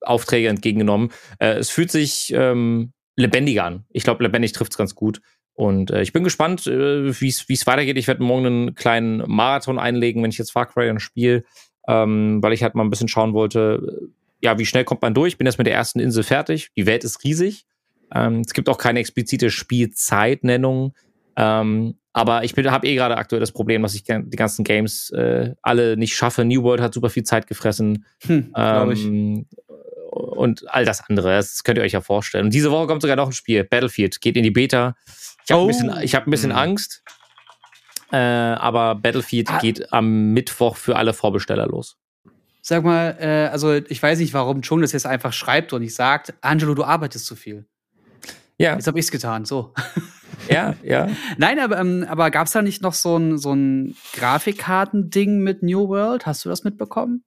Aufträge entgegengenommen. Äh, es fühlt sich ähm, lebendiger an. Ich glaube, lebendig trifft es ganz gut. Und äh, ich bin gespannt, äh, wie es weitergeht. Ich werde morgen einen kleinen Marathon einlegen, wenn ich jetzt Far Cry dann spiele, ähm, weil ich halt mal ein bisschen schauen wollte. ja, wie schnell kommt man durch? Bin jetzt mit der ersten Insel fertig. Die Welt ist riesig. Ähm, es gibt auch keine explizite Spielzeitnennung. Ähm, aber ich habe eh gerade aktuell das Problem, dass ich die ganzen Games äh, alle nicht schaffe. New World hat super viel Zeit gefressen. Hm. Ähm, und all das andere. Das könnt ihr euch ja vorstellen. Und diese Woche kommt sogar noch ein Spiel. Battlefield geht in die Beta. Ich habe Oh. ein bisschen, ich hab ein bisschen Hm. Angst. Äh, aber Battlefield Ah. geht am Mittwoch für alle Vorbesteller los. Sag mal, äh, also ich weiß nicht, warum Chung das jetzt einfach schreibt und nicht sagt, Angelo, du arbeitest zu viel. Ja, Jetzt habe ich's getan, so. ja, ja. Nein, aber, ähm, aber gab's da nicht noch so ein, so ein Grafikkarten-Ding mit New World? Hast du das mitbekommen?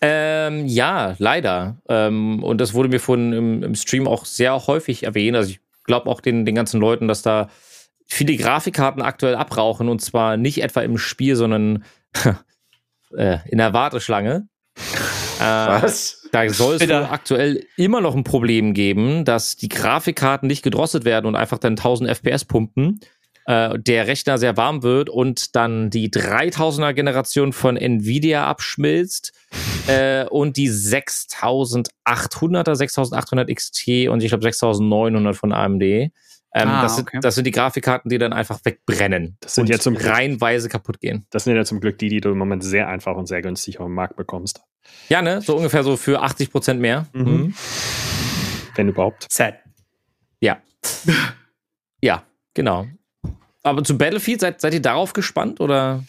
Ähm, ja, leider. Ähm, und das wurde mir von im, im Stream auch sehr häufig erwähnt. Also ich glaube auch den, den ganzen Leuten, dass da viele Grafikkarten aktuell abrauchen und zwar nicht etwa im Spiel, sondern äh, in der Warteschlange. Äh, Was? Da soll es Bitte. aktuell immer noch ein Problem geben, dass die Grafikkarten nicht gedrosselt werden und einfach dann 1000 FPS pumpen. Äh, der Rechner sehr warm wird und dann die 3000er Generation von Nvidia abschmilzt äh, und die 6800er, 6800 XT und ich glaube 6900 von AMD. Ähm, Ah, das, sind, okay. das sind die Grafikkarten, die dann einfach wegbrennen. Das sind und ja zum Glück- reihenweise kaputt gehen. Das sind ja zum Glück die, die du im Moment sehr einfach und sehr günstig auf dem Markt bekommst. Ja, ne? So ungefähr so für 80 Prozent mehr. Mhm. Wenn überhaupt. Sad. Ja. ja, genau. Aber zu Battlefield, seid, seid ihr darauf gespannt oder?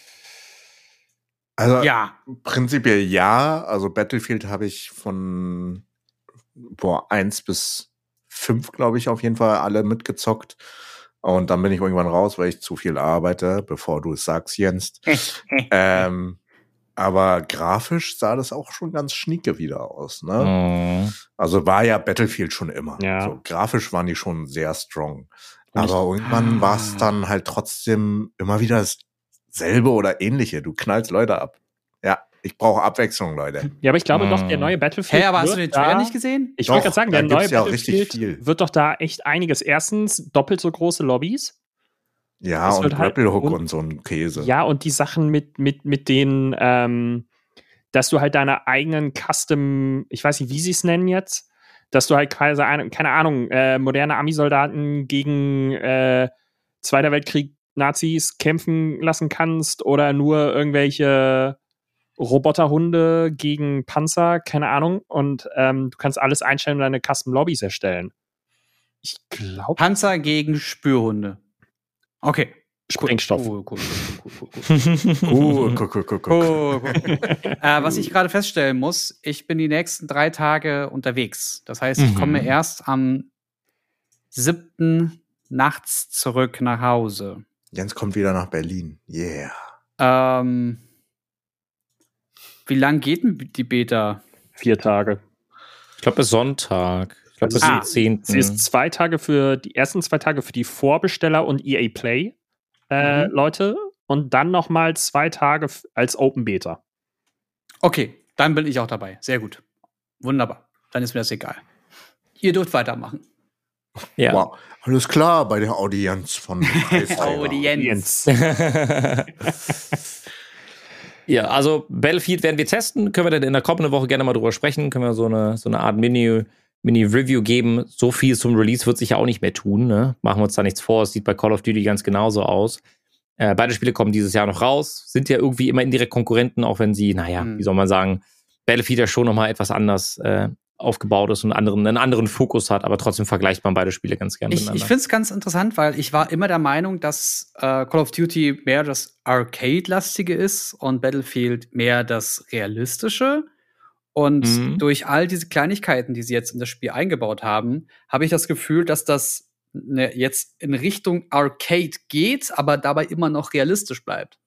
Also Ja. prinzipiell ja. Also Battlefield habe ich von boah, eins bis fünf, glaube ich, auf jeden Fall alle mitgezockt. Und dann bin ich irgendwann raus, weil ich zu viel arbeite, bevor du es sagst, Jens. ähm, aber grafisch sah das auch schon ganz schnieke wieder aus. Ne? Mhm. Also war ja Battlefield schon immer. Ja. So, grafisch waren die schon sehr strong. Und ich- Aber irgendwann war es Ah. dann halt trotzdem immer wieder dasselbe oder ähnliche. Du knallst Leute ab. Ich brauche Abwechslung, Leute. Ja, aber ich glaube doch, der neue Battlefield. Hä, aber hast du den Trailer nicht gesehen? Ich wollte gerade sagen, der neue ja Battlefield wird doch da echt einiges. Erstens doppelt so große Lobbys. Ja, Es und halt- Hook und- und, so ein Käse. Ja, und die Sachen mit, mit, mit den, ähm, dass du halt deine eigenen Custom, ich weiß nicht, wie sie es nennen jetzt, dass du halt quasi, eine, keine Ahnung, äh, moderne Ami-Soldaten gegen äh, Zweiter Weltkrieg Nazis kämpfen lassen kannst oder nur irgendwelche Roboterhunde gegen Panzer, keine Ahnung. Und ähm, du kannst alles einstellen und deine Custom Lobbys erstellen. Ich glaube, Panzer gegen Spürhunde. Okay. Sprengstoff. Cool, cool, cool, was ich gerade feststellen muss, ich bin die nächsten drei Tage unterwegs. Das heißt, ich Mhm. komme erst am 7. nachts zurück nach Hause. Jens kommt wieder nach Berlin. Yeah. Ähm, wie lang geht denn die Beta? Vier Tage. Ich glaube, bis Sonntag. Ich glaube, bis Also zum sie- 10. Sie ist zwei Tage für die ersten zwei Tage für die Vorbesteller und EA Play äh, Mhm. Leute und dann noch mal zwei Tage als Open Beta. Okay, dann bin ich auch dabei. Sehr gut. Wunderbar. Dann ist mir das egal. Ihr dürft weitermachen. ja. Wow. Alles klar bei der Audienz von. Audienz. ja, also Battlefield werden wir testen. Können wir dann in der kommenden Woche gerne mal drüber sprechen. Können wir so eine, so eine Art Mini, Mini-Review geben. So viel zum Release wird sich ja auch nicht mehr tun. Ne? Machen wir uns da nichts vor. Es sieht bei Call of Duty ganz genauso aus. Äh, beide Spiele kommen dieses Jahr noch raus. Sind ja irgendwie immer indirekt Konkurrenten, auch wenn sie, naja, Hm. wie soll man sagen, Battlefield ja schon nochmal etwas anders äh, aufgebaut ist und einen anderen, einen anderen Fokus hat. Aber trotzdem vergleicht man beide Spiele ganz gerne Ich, miteinander. ich finde es ganz interessant, weil ich war immer der Meinung, dass äh, Call of Duty mehr das Arcade-lastige ist und Battlefield mehr das Realistische. Und Mhm. durch all diese Kleinigkeiten, die sie jetzt in das Spiel eingebaut haben, habe ich das Gefühl, dass das ne, jetzt in Richtung Arcade geht, aber dabei immer noch realistisch bleibt.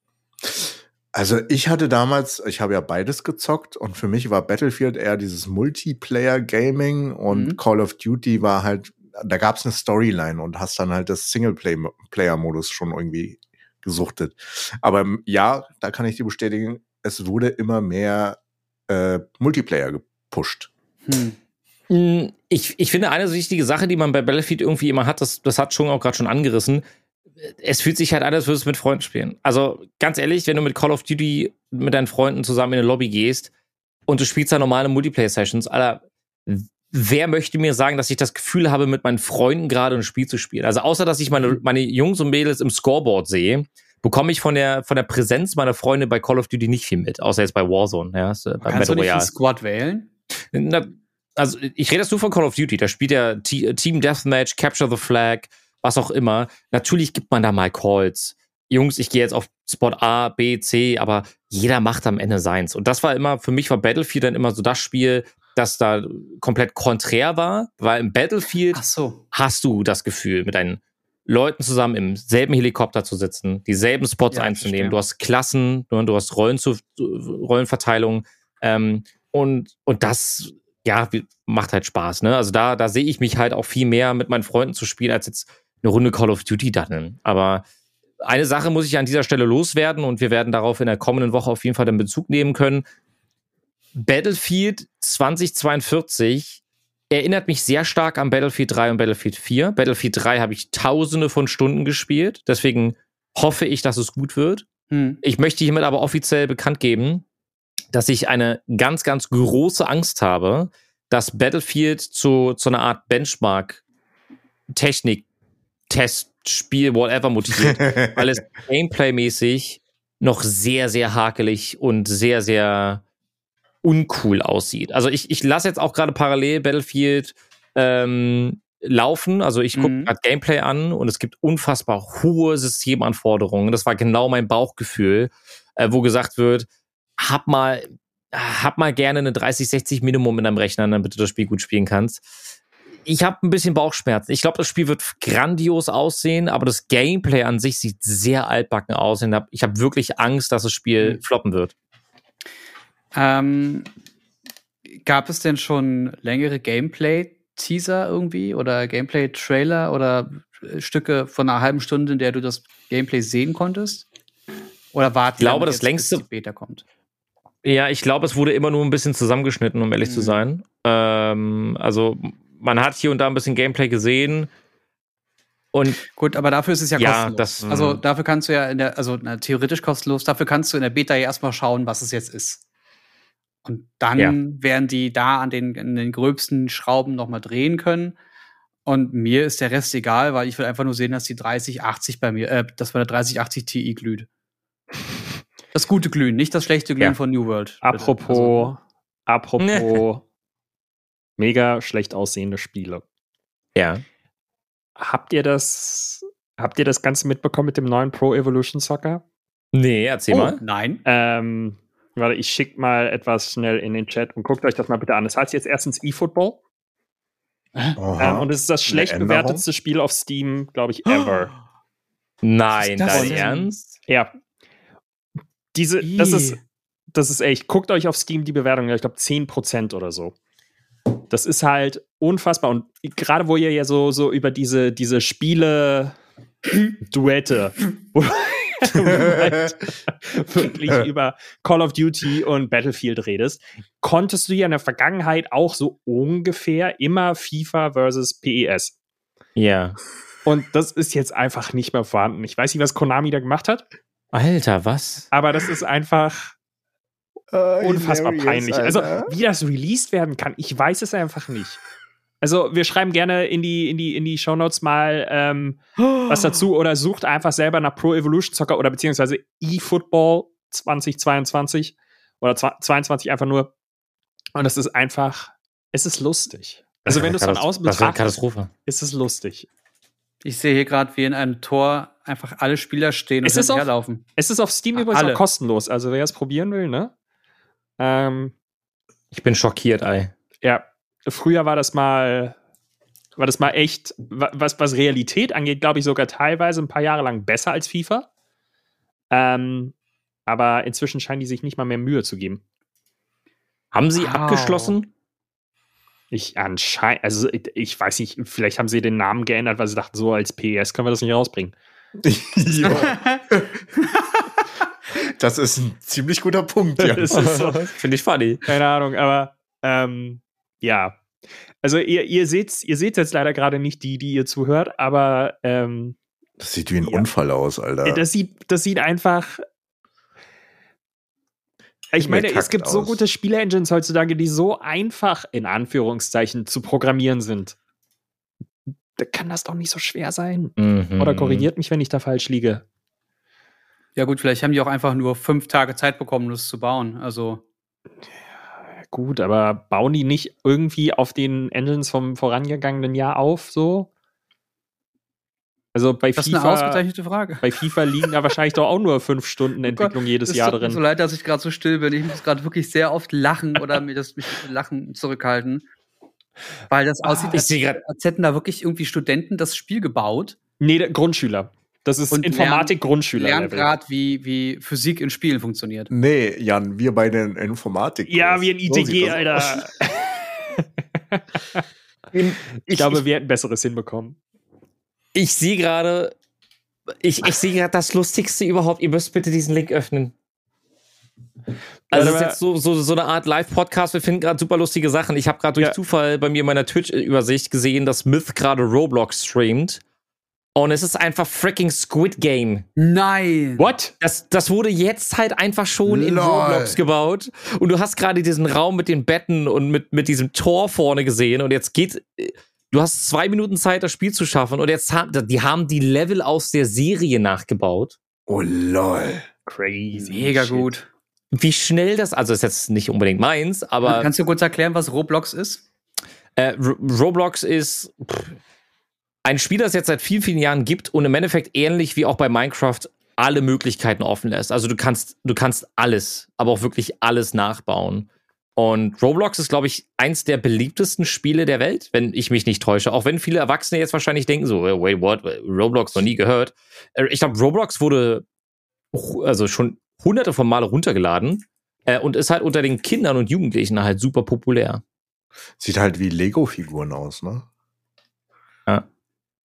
Also ich hatte damals, ich habe ja beides gezockt und für mich war Battlefield eher dieses Multiplayer-Gaming und Mhm. Call of Duty war halt, da gab es eine Storyline und hast dann halt das Singleplayer-Modus schon irgendwie gesuchtet. Aber ja, da kann ich dir bestätigen, es wurde immer mehr äh, Multiplayer gepusht. Hm. Mm, Ich, ich finde, eine wichtige Sache, die man bei Battlefield irgendwie immer hat, das, das hat schon auch gerade schon angerissen. Es fühlt sich halt an, als würdest du mit Freunden spielen. Also ganz ehrlich, wenn du mit Call of Duty mit deinen Freunden zusammen in eine Lobby gehst und du spielst da normale Multiplayer-Sessions, Alter, wer möchte mir sagen, dass ich das Gefühl habe, mit meinen Freunden gerade ein Spiel zu spielen? Also außer, dass ich meine, meine Jungs und Mädels im Scoreboard sehe, bekomme ich von der, von der Präsenz meiner Freunde bei Call of Duty nicht viel mit, außer jetzt bei Warzone, ja, so, bei Kannst du nicht einen Squad wählen? Na, also ich rede jetzt nur von Call of Duty, da spielt ja T Team Deathmatch, Capture the Flag, was auch immer. Natürlich gibt man da mal Calls. Jungs, ich gehe jetzt auf Spot A, B, C, aber jeder macht am Ende seins. Und das war immer, für mich war Battlefield dann immer so das Spiel, das da komplett konträr war, weil im Battlefield so. hast du das Gefühl, mit deinen Leuten zusammen im selben Helikopter zu sitzen, dieselben Spots Ja, einzunehmen. Du hast Klassen, du hast Rollen zu, Rollenverteilung ähm, und und das ja macht halt Spaß. Ne? Also da da sehe ich mich halt auch viel mehr mit meinen Freunden zu spielen als jetzt eine Runde Call of Duty dann. Aber eine Sache muss ich an dieser Stelle loswerden und wir werden darauf in der kommenden Woche auf jeden Fall dann Bezug nehmen können. Battlefield 2042 erinnert mich sehr stark an Battlefield 3 und Battlefield 4. Battlefield 3 habe ich tausende von Stunden gespielt, deswegen hoffe ich, dass es gut wird. Hm. Ich möchte hiermit aber offiziell bekannt geben, dass ich eine ganz, ganz große Angst habe, dass Battlefield zu, zu einer Art Benchmark, Technik, Test, Spiel, whatever mutiert, weil es gameplaymäßig noch sehr, sehr hakelig und sehr, sehr uncool aussieht. Also ich, ich lasse jetzt auch gerade parallel Battlefield ähm, laufen. Also ich gucke Mhm. gerade Gameplay an und es gibt unfassbar hohe Systemanforderungen. Das war genau mein Bauchgefühl, äh, wo gesagt wird, hab mal, hab mal gerne eine 3060 Minimum in deinem Rechner, damit du das Spiel gut spielen kannst. Ich habe ein bisschen Bauchschmerzen. Ich glaube, das Spiel wird grandios aussehen, aber das Gameplay an sich sieht sehr altbacken aus. Und ich habe wirklich Angst, dass das Spiel Mhm. floppen wird. Ähm, gab es denn schon längere Gameplay-Teaser irgendwie oder Gameplay-Trailer oder äh, Stücke von einer halben Stunde, in der du das Gameplay sehen konntest? Oder warten Ich glaube, das längste- bis die Beta kommt? Ja, ich glaube, es wurde immer nur ein bisschen zusammengeschnitten, um ehrlich zu Mhm. sein. Ähm, also man hat hier und da ein bisschen Gameplay gesehen. Und Gut, aber dafür ist es ja, Ja, kostenlos. das- also Mhm. dafür kannst du ja in der, also na, theoretisch kostenlos, dafür kannst du in der Beta ja erstmal schauen, was es jetzt ist. Und dann Ja. werden die da an den, an den gröbsten Schrauben nochmal drehen können. Und mir ist der Rest egal, weil ich will einfach nur sehen, dass die 3080 bei mir, äh, dass meine 3080 Ti glüht. Das gute Glühen, nicht das schlechte Glühen Ja. von New World. Apropos, Also, apropos mega schlecht aussehende Spiele. ja. Habt ihr das, habt ihr das Ganze mitbekommen mit dem neuen Pro Evolution Soccer? Nee, erzähl oh, mal. nein. Ähm, warte, ich schick mal etwas schnell in den Chat und guckt euch das mal bitte an. Das heißt jetzt erstens eFootball ähm, und es ist das schlecht bewertetste Spiel auf Steam, glaube ich, ever. Nein, Was ist das dein? Ernst? Ja. Diese, das ist, das ist echt, guckt euch auf Steam die Bewertung, ich glaube 10% oder so. Das ist halt unfassbar. Und gerade wo ihr ja so, so über diese, diese Spiele Duette, wo halt wirklich über Call of Duty und Battlefield redest, konntest du ja in der Vergangenheit auch so ungefähr immer FIFA versus PES. Ja. Und das ist jetzt einfach nicht mehr vorhanden. Ich weiß nicht, was Konami da gemacht hat, Alter, was? aber das ist einfach Äh, unfassbar peinlich. Also, Alter. wie das released werden kann, ich weiß es einfach nicht. Also, wir schreiben gerne in die, in die, in die Shownotes mal ähm, was dazu oder sucht einfach selber nach Pro Evolution Soccer oder beziehungsweise eFootball 2022 oder 22 einfach nur. Und es ist einfach, es ist lustig. Also, wenn du es von außen betrachtest, Katastrophe. ist es lustig. Ich sehe hier gerade, wie in einem Tor einfach alle Spieler stehen und Es ist auch- hinterherlaufen. Es ist auf Steam Ah, übrigens alle. auch kostenlos. Also, wer es probieren will, ne? Ähm, Ich bin schockiert, ey. Ja, früher war das mal, war das mal echt, wa- was, was Realität angeht, glaube ich, sogar teilweise ein paar Jahre lang besser als FIFA. Ähm, aber inzwischen scheinen die sich nicht mal mehr Mühe zu geben. Haben sie Wow. abgeschlossen? Ich anscheinend, also ich, ich weiß nicht, vielleicht haben sie den Namen geändert, weil sie dachten, so als PES können wir das nicht rausbringen. das ist ein ziemlich guter Punkt, ja. Das ist so, Finde ich funny. keine Ahnung, aber ähm, ja. Also ihr, ihr seht ihr seht jetzt leider gerade nicht die, die ihr zuhört, aber ähm, Das sieht wie ein Ja. Unfall aus, Alter. das sieht, das sieht einfach Ich meine, es gibt so aus. gute Spiele-Engines heutzutage, die so einfach in Anführungszeichen zu programmieren sind. Da kann das doch nicht so schwer sein. Mhm. Oder korrigiert mich, wenn ich da falsch liege. Ja, gut, vielleicht haben die auch einfach nur fünf Tage Zeit bekommen, um das zu bauen. Also, Gut, aber bauen die nicht irgendwie auf den Engines vom vorangegangenen Jahr auf, so? Also bei das ist eine FIFA, ausgezeichnete Frage. bei FIFA liegen da wahrscheinlich doch auch nur fünf Stunden Entwicklung jedes Es Jahr tut mir drin. so leid, dass ich gerade so still bin. Ich muss gerade wirklich sehr oft lachen oder mir das mich Lachen zurückhalten. Weil das aussieht, Ich als, als hätten da wirklich irgendwie Studenten das Spiel gebaut, Nee, Grundschüler. Das ist Und Informatik lernen Grundschüler. gerade, wie, wie Physik in Spielen funktioniert. Nee, Jan, wir bei den Informatik. Ja, wie ein So sieht ITG, das Alter. aus. Ich glaube, wir hätten Besseres hinbekommen. ich sehe gerade, ich, ich sehe gerade das Lustigste überhaupt. Ihr müsst bitte diesen Link öffnen. Also, es ist jetzt so, so, so eine Art Live-Podcast. Wir finden gerade super lustige Sachen. Ich habe gerade durch Ja. Zufall bei mir in meiner Twitch-Übersicht gesehen, dass Myth gerade Roblox streamt. Und es ist einfach freaking Squid Game. Nein! What? Das, das wurde jetzt halt einfach schon in Lol. Roblox gebaut. Und du hast gerade diesen Raum mit den Betten und mit, mit diesem Tor vorne gesehen. Und jetzt geht. Du hast zwei Minuten Zeit, das Spiel zu schaffen. Und jetzt haben die haben die Level aus der Serie nachgebaut. Oh lol. Crazy. Mega shit. gut. Wie schnell das, also ist jetzt nicht unbedingt meins, aber Kannst du kurz erklären, was Roblox ist? äh, Ro- Roblox ist pff, ein Spiel, das es jetzt seit vielen, vielen Jahren gibt und im Endeffekt ähnlich wie auch bei Minecraft alle Möglichkeiten offen lässt. Also du kannst, du kannst alles, aber auch wirklich alles nachbauen. Und Roblox ist, glaube ich, eins der beliebtesten Spiele der Welt, wenn ich mich nicht täusche. Auch wenn viele Erwachsene jetzt wahrscheinlich denken so, wait, what, Roblox noch nie gehört. Äh, Ich glaube, Roblox wurde also schon hunderte von Male runtergeladen äh, und ist halt unter den Kindern und Jugendlichen halt super populär. Sieht halt wie Lego-Figuren aus, ne?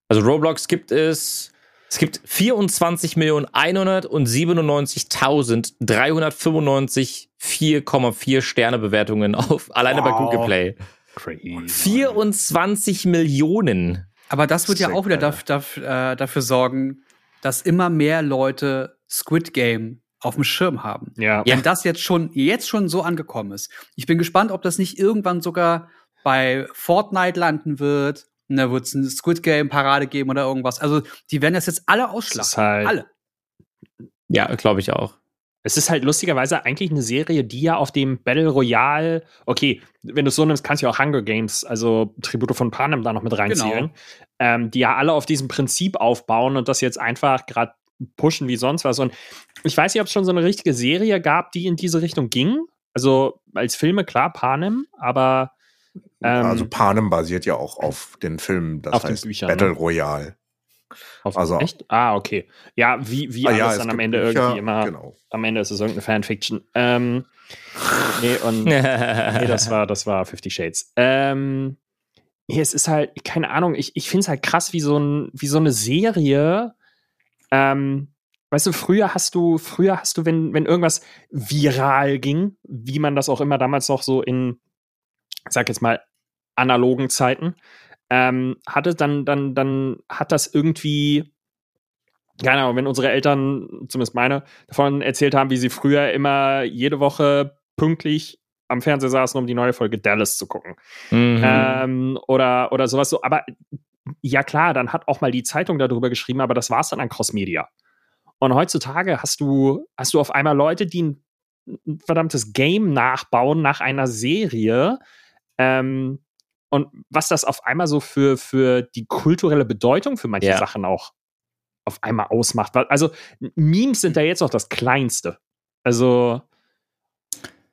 Also Roblox gibt es, es gibt 24.197.395 4,4 Sterne Bewertungen auf, alleine bei Wow. Google Play. Crazy. 24 Millionen. Aber das wird ja Sick, auch wieder daf, daf, äh, dafür sorgen, dass immer mehr Leute Squid Game auf dem Schirm haben. Ja. Ja. Wenn das jetzt schon, jetzt schon so angekommen ist. Ich bin gespannt, ob das nicht irgendwann sogar bei Fortnite landen wird. Da wird es eine Squid Game Parade geben oder irgendwas. Also, die werden das jetzt alle ausschlagen. halt, Alle. Ja, glaube ich auch. Es ist halt lustigerweise eigentlich eine Serie, die ja auf dem Battle Royale, okay, wenn du es so nimmst, kannst du ja auch Hunger Games, also Tribute von Panem da noch mit reinzählen, ähm, die ja alle auf diesem Prinzip aufbauen und das jetzt einfach gerade pushen wie sonst was. Und ich weiß nicht, ob es schon so eine richtige Serie gab, die in diese Richtung ging. Also als Filme, klar, Panem, aber ähm, also Panem basiert ja auch auf den Filmen, das Auf heißt Büchern, Battle ne? Royale. auf, also- echt? Ah, okay. Ja, wie, wie Ah alles ja, dann am Ende Bücher, irgendwie immer. Genau. Am Ende ist es irgendeine Fanfiction. Ähm, nee, und nee, das war, das war Fifty Shades. Ähm, nee, es ist halt, keine Ahnung, ich, ich finde es halt krass, wie so, ein, wie so eine Serie. Ähm, weißt du, früher hast du, früher hast du, wenn, wenn irgendwas viral ging, wie man das auch immer damals noch so in, ich sag jetzt mal, analogen Zeiten, ähm, hatte, dann, dann, dann hat das irgendwie, keine Ahnung, wenn unsere Eltern, zumindest meine, davon erzählt haben, wie sie früher immer jede Woche pünktlich am Fernseher saßen, um die neue Folge Dallas zu gucken. Mhm. Ähm, oder, oder sowas so. Aber ja, klar, dann hat auch mal die Zeitung darüber geschrieben, aber das war es dann an Crossmedia. Und heutzutage hast du, hast du auf einmal Leute, die ein, ein verdammtes Game nachbauen nach einer Serie. Ähm, und was das auf einmal so für, für die kulturelle Bedeutung für manche Ja. Sachen auch auf einmal ausmacht. Also, Memes sind da jetzt noch das Kleinste. Also,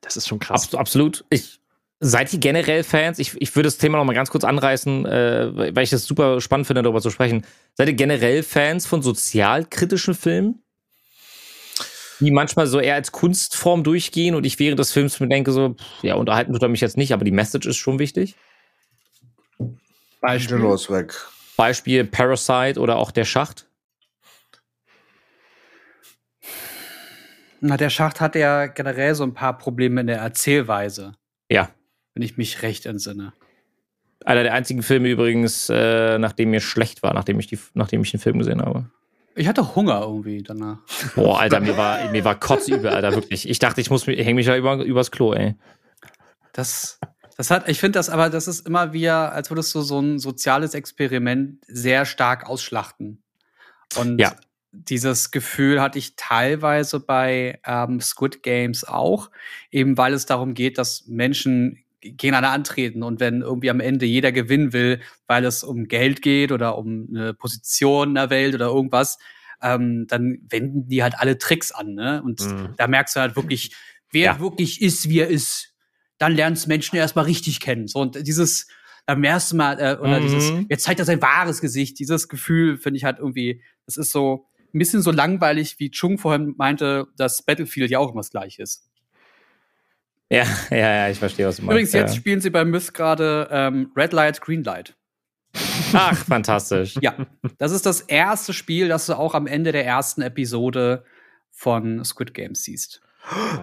das ist schon krass. Abs absolut. Ich, seid ihr generell Fans? Ich, ich würde das Thema noch mal ganz kurz anreißen, äh, weil ich es super spannend finde, darüber zu sprechen. Seid ihr generell Fans von sozialkritischen Filmen? Die manchmal so eher als Kunstform durchgehen und ich während des Films mir denke so, pff, ja, unterhalten tut er mich jetzt nicht, aber die Message ist schon wichtig. Angelo ist weg. Beispiel Parasite oder auch Der Schacht. Na, der Schacht hat ja generell so ein paar Probleme in der Erzählweise, Ja. wenn ich mich recht entsinne. Einer der einzigen Filme übrigens, äh, nachdem mir schlecht war, nachdem ich, die, nachdem ich den Film gesehen habe. Ich hatte Hunger irgendwie danach. Boah, Alter, mir war, mir war kotzübel, Alter, wirklich. Ich dachte, ich muss, mich- häng mich ja über, übers Klo, ey. Das, das hat, ich finde das aber, das ist immer wieder, als würdest du so ein soziales Experiment sehr stark ausschlachten. Und Ja. dieses Gefühl hatte ich teilweise bei ähm, Squid Games auch, eben weil es darum geht, dass Menschen gegeneinander antreten und wenn irgendwie am Ende jeder gewinnen will, weil es um Geld geht oder um eine Position in der Welt oder irgendwas, ähm, dann wenden die halt alle Tricks an, ne? Und Mhm. da merkst du halt wirklich, wer Ja. wirklich ist, wie er ist. Dann lernst du Menschen erstmal richtig kennen. So, und dieses beim ersten Mal, äh, oder Mhm. dieses, jetzt zeigt er sein wahres Gesicht, dieses Gefühl finde ich halt irgendwie, das ist so ein bisschen so langweilig, wie Chung vorhin meinte, dass Battlefield ja auch immer das gleiche ist. Ja, ja, ja, ich verstehe, was du meinst. Übrigens, jetzt ja. spielen sie bei Myth gerade ähm, Red Light, Green Light. Ach, fantastisch. Ja, das ist das erste Spiel, das du auch am Ende der ersten Episode von Squid Games siehst.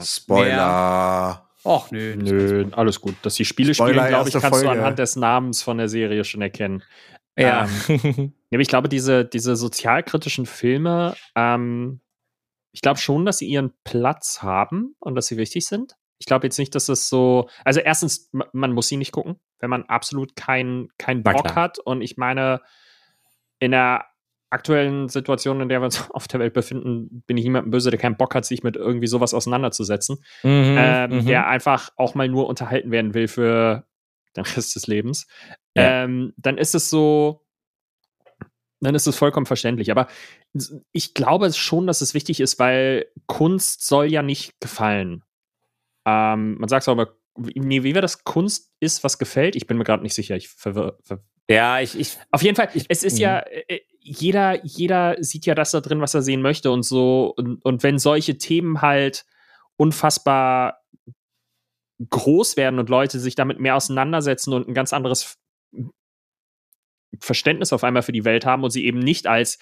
Spoiler. Och, nö. Nö, alles gut. Dass die Spiele Spoiler, spielen, glaube ich, kannst du Folge. anhand des Namens von der Serie schon erkennen. Ja. Aber ich glaube, diese, diese sozialkritischen Filme, ähm, ich glaube schon, dass sie ihren Platz haben und dass sie wichtig sind. Ich glaube jetzt nicht, dass es so. Also, erstens, ma- man muss sie nicht gucken, wenn man absolut keinen Na Bock hat. Und ich meine, in der aktuellen Situation, in der wir uns auf der Welt befinden, bin ich niemandem böse, der keinen Bock hat, sich mit irgendwie sowas auseinanderzusetzen Mhm, ähm, mhm. der einfach auch mal nur unterhalten werden will für den Rest des Lebens, Ja. ähm, dann ist es so, dann ist es vollkommen verständlich. Aber ich glaube schon, dass es wichtig ist, weil Kunst soll ja nicht gefallen. Ähm, man sagt es aber, wie- nee, wie wäre das? Kunst ist, was gefällt? Ich bin mir gerade nicht sicher. Ich verwirr, ver ja, ich, ich, auf jeden Fall, es ist mhm. ja, äh, jeder, jeder sieht ja das da drin, was er sehen möchte und so. Und, und wenn solche Themen halt unfassbar groß werden und Leute sich damit mehr auseinandersetzen und ein ganz anderes Verständnis auf einmal für die Welt haben und sie eben nicht als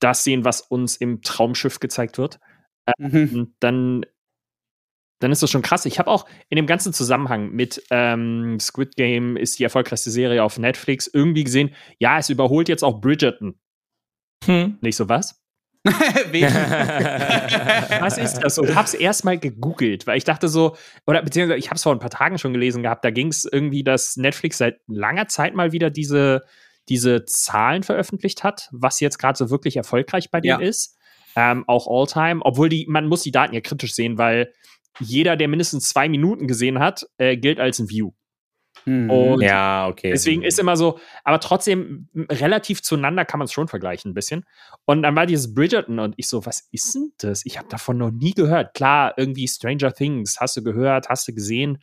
das sehen, was uns im Traumschiff gezeigt wird, Mhm. und dann, dann ist das schon krass. Ich habe auch in dem ganzen Zusammenhang mit ähm, Squid Game ist die erfolgreichste Serie auf Netflix irgendwie gesehen, ja, es überholt jetzt auch Bridgerton. hm. Nicht so was? Was ist das? Und hab's erstmal gegoogelt, weil ich dachte so, oder beziehungsweise ich habe es vor ein paar Tagen schon gelesen gehabt, da ging es irgendwie, dass Netflix seit langer Zeit mal wieder diese, diese Zahlen veröffentlicht hat, was jetzt gerade so wirklich erfolgreich bei denen Ja. ist. Ähm, auch Alltime, obwohl die, man muss die Daten ja kritisch sehen, weil jeder, der mindestens zwei Minuten gesehen hat, äh, gilt als ein View. Mhm. Und Ja, okay. Deswegen ist immer so, aber trotzdem relativ zueinander kann man es schon vergleichen ein bisschen. Und dann war dieses Bridgerton und ich so, was ist denn das? Ich habe davon noch nie gehört. Klar, irgendwie Stranger Things, hast du gehört, hast du gesehen.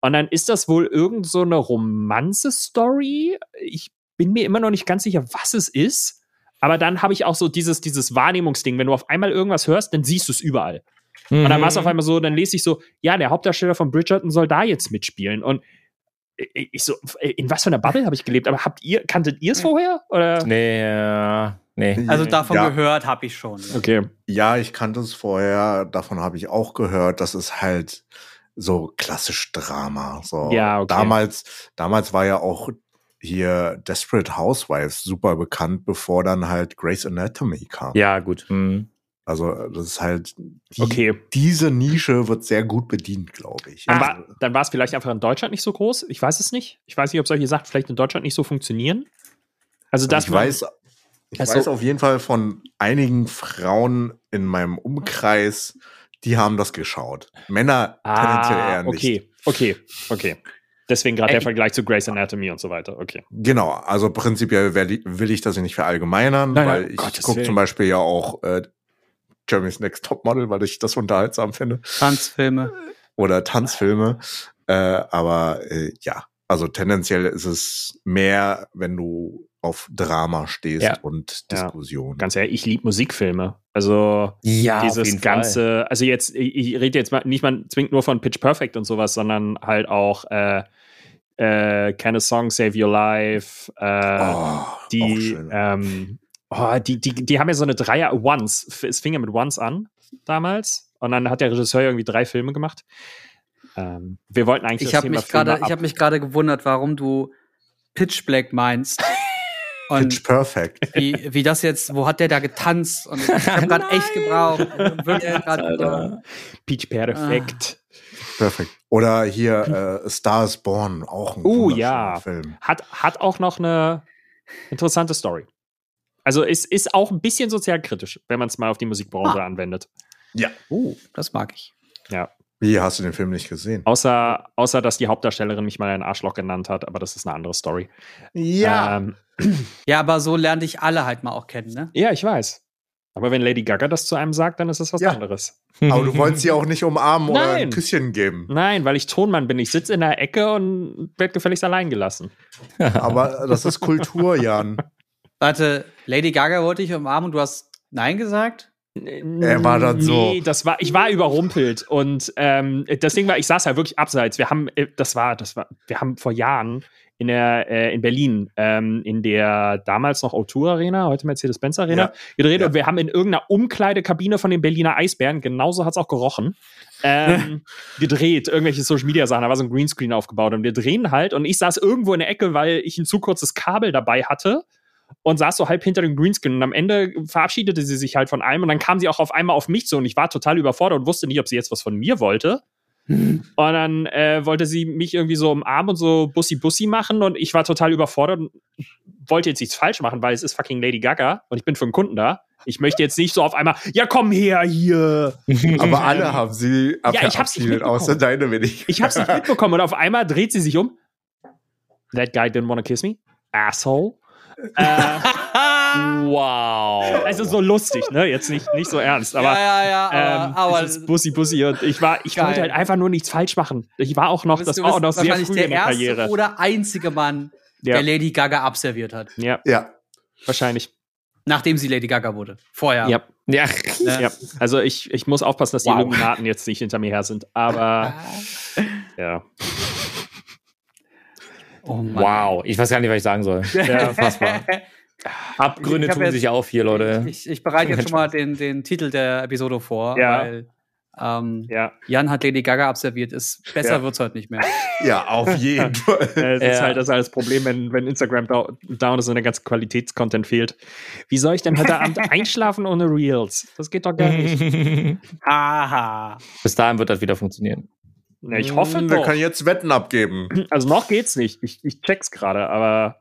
Und dann ist das wohl irgend so eine Romanze-Story. Ich bin mir immer noch nicht ganz sicher, was es ist. Aber dann habe ich auch so dieses, dieses Wahrnehmungsding. Wenn du auf einmal irgendwas hörst, dann siehst du es überall. Und dann war es auf einmal so, dann lese ich so, ja, der Hauptdarsteller von Bridgerton soll da jetzt mitspielen. Und ich so, in was für einer Bubble habe ich gelebt? Aber habt ihr, kanntet ihr es vorher? Oder? Nee, äh, nee. Also davon Ja. gehört habe ich schon. Okay. Ja, ich kannte es vorher, davon habe ich auch gehört. Das ist halt so klassisch Drama. So. Ja, okay. Damals, damals war ja auch hier Desperate Housewives super bekannt, bevor dann halt Grey's Anatomy kam. Ja, gut. Hm. Also das ist halt die, Okay. diese Nische wird sehr gut bedient, glaube ich. Dann Also, war, dann war es vielleicht einfach in Deutschland nicht so groß. Ich weiß es nicht. Ich weiß nicht, ob solche Sachen vielleicht in Deutschland nicht so funktionieren. Also, das ich weiß, ich Also- weiß auf jeden Fall von einigen Frauen in meinem Umkreis, die haben das geschaut. Männer tendenziell eher Ah, nicht. okay, okay, okay. Deswegen gerade der Vergleich zu Grey's Anatomy und so weiter. Okay. Genau, also prinzipiell will ich- will ich das nicht verallgemeinern, Nein, nein, weil ich gucke zum Beispiel ja auch äh, Jeremy's Next Topmodel, weil ich das unterhaltsam finde. Tanzfilme. Oder Tanzfilme. Äh, aber äh, ja, also tendenziell ist es mehr, wenn du auf Drama stehst Ja. und Ja. Diskussion. Ganz ehrlich, ich liebe Musikfilme. Also Ja, dieses ganze, also jetzt, ich, ich rede jetzt mal nicht mal zwingend nur von Pitch Perfect und sowas, sondern halt auch äh, äh, Can a Song Save Your Life, äh, oh, auch die, schön. ähm, oh, die, die, die haben ja so eine Dreier, Once, es fing ja mit Once an damals und dann hat der Regisseur irgendwie drei Filme gemacht. Ähm, wir wollten eigentlich Ich das habe Thema mich gerade, ich habe mich gerade gewundert, warum du Pitch Black meinst. Und Pitch Perfect. wie, wie das jetzt, wo hat der da getanzt? Und ich habe gerade echt gebraucht. Wirklich grad gebraucht. Alter. Peach Perfect. Perfekt. Oder hier äh, Star is Born, auch ein Oh, wunderschöner ja. Film. Hat, hat auch noch eine interessante Story. Also es ist auch ein bisschen sozialkritisch, wenn man es mal auf die Musikbranche Ah. anwendet. Oh, das mag ich. Ja. Wie hast du den Film nicht gesehen? Außer, außer, dass die Hauptdarstellerin mich mal ein Arschloch genannt hat, aber das ist eine andere Story. Ähm, Ja, aber so lernte ich alle halt mal auch kennen, ne? ja, ich weiß. Aber wenn Lady Gaga das zu einem sagt, dann ist das was Ja. anderes. Aber du wolltest sie auch nicht umarmen oder Nein. ein Küsschen geben. Nein, weil ich Tonmann bin. Ich sitze in der Ecke und werde gefälligst allein gelassen. Aber das ist Kultur, Jan. Warte, Lady Gaga wollte ich umarmen und du hast Nein gesagt? Er war dann so- Nee, das war, ich war überrumpelt und ähm, das Ding war, ich saß ja wirklich abseits. Wir haben, äh, das war, das war, wir haben vor Jahren in der äh, in Berlin ähm, in der damals noch O2 Arena, heute Mercedes-Benz Arena Ja. gedreht Ja. und wir haben in irgendeiner Umkleidekabine von den Berliner Eisbären, genauso hat es auch gerochen, ähm, gedreht, irgendwelche Social Media Sachen, da war so ein Greenscreen aufgebaut und wir drehen halt und ich saß irgendwo in der Ecke, weil ich ein zu kurzes Kabel dabei hatte und saß so halb hinter dem Greenscreen und am Ende verabschiedete sie sich halt von allem und dann kam sie auch auf einmal auf mich zu und ich war total überfordert und wusste nicht, ob sie jetzt was von mir wollte. Und dann äh, wollte sie mich irgendwie so umarmen und so Bussi-Bussi machen und ich war total überfordert und wollte jetzt nichts falsch machen, weil es ist fucking Lady Gaga und ich bin für einen Kunden da. Ich möchte jetzt nicht so auf einmal, ja komm her hier. Aber alle haben sie Ja, ich hab's nicht verabschiedet, außer deine wenig. Ich hab's nicht mitbekommen und auf einmal dreht sie sich um. That guy didn't wanna kiss me. Asshole. Äh, wow. also so lustig, ne? Jetzt nicht, nicht so ernst, aber ja, ja, ja, aber, ähm, aber dieses Bussi Bussi und ich war, ich Geil. wollte halt einfach nur nichts falsch machen. Ich war auch noch, du das bist- war auch noch bist sehr früh der in der erste Karriere. oder einzige Mann, Ja, der Lady Gaga abserviert hat, ja, Ja. wahrscheinlich. nachdem sie Lady Gaga wurde. Vorher. Ja. Ja. Ne? ja. Also ich, ich muss aufpassen, dass die Wow. Illuminaten jetzt nicht hinter mir her sind. Aber ja. Oh. Wow. Ich weiß gar nicht, was ich sagen soll. ja. Unfassbar. Abgründe tun jetzt- sich auf hier, Leute. Ich, ich bereite jetzt schon mal den, den Titel der Episode vor, Ja. weil ähm, ja. Jan hat Lady Gaga abserviert. Ist, besser Ja. wird's heute nicht mehr. Ja, auf jeden Fall. Das ist Ja. halt das, ist halt das Problem, wenn, wenn Instagram da, down ist und der ganze Qualitätscontent fehlt. Wie soll ich denn heute Abend einschlafen ohne Reels? Das geht doch gar nicht. Haha. Bis dahin wird das wieder funktionieren. Na, ich hoffe Hm, Wir doch. können jetzt Wetten abgeben. Also noch geht's nicht. Ich, ich check's gerade, aber.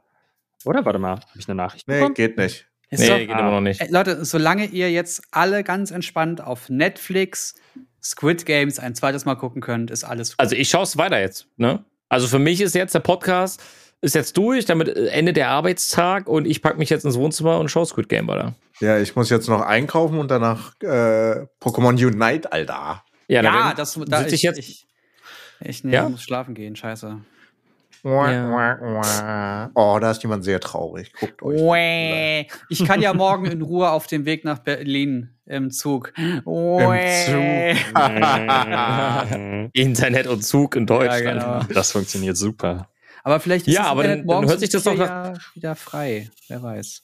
Oder warte mal, habe ich eine Nachricht Nee, bekommen? geht nicht. Ist Nee, doch- geht immer noch nicht. Ey, Leute, solange ihr jetzt alle ganz entspannt auf Netflix Squid Games ein zweites Mal gucken könnt, ist alles gut. Also ich schaue es weiter jetzt. Ne? Also für mich ist jetzt der Podcast ist jetzt durch, damit äh, endet der Arbeitstag und ich packe mich jetzt ins Wohnzimmer und schaue Squid Game weiter. Ja, ich muss jetzt noch einkaufen und danach äh, Pokémon Unite, Alter. Ja, ja, das da, sitz ich jetzt. Ich, ich nee, Ja? muss schlafen gehen, scheiße. Oh, da ist jemand sehr traurig. Guckt euch. Ich kann ja morgen in Ruhe auf dem Weg nach Berlin im Zug. Uäh. Internet und Zug in Deutschland. Ja, genau. Das funktioniert super. Aber vielleicht ist Ja, das aber Internet dann- dann hört sich das doch ja wieder frei. Wer weiß.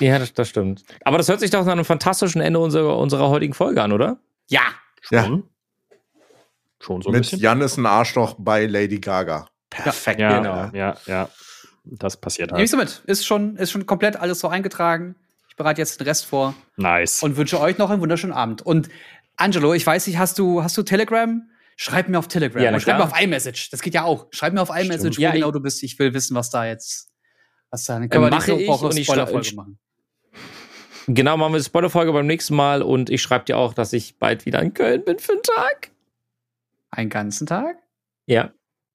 Ja, das, das stimmt. Aber das hört sich doch nach einem fantastischen Ende unserer, unserer heutigen Folge an, oder? Ja. Ja, Schon, so ein mit bisschen. Jan ist ein Arschloch bei Lady Gaga. Perfekt. Ja, Genau. ja, ja. Das passiert Nehme ich halt. so mit. Ist schon, ist schon komplett alles so eingetragen. Ich bereite jetzt den Rest vor Nice. und wünsche euch noch einen wunderschönen Abend. Und Angelo, ich weiß nicht, hast du, hast du Telegram? Schreib mir auf Telegram. Ja, schreib mir auf iMessage. Das geht ja auch. Schreib mir auf iMessage, wo Ja, genau du bist. Ich will wissen, was da jetzt. Was da. Dann Äh, können wir mache nächste ich Woche und ich Spoilerfolge machen. Genau, machen wir die Spoilerfolge beim nächsten Mal und ich schreibe dir auch, dass ich bald wieder in Köln bin für einen Tag. Einen ganzen Tag? Ja.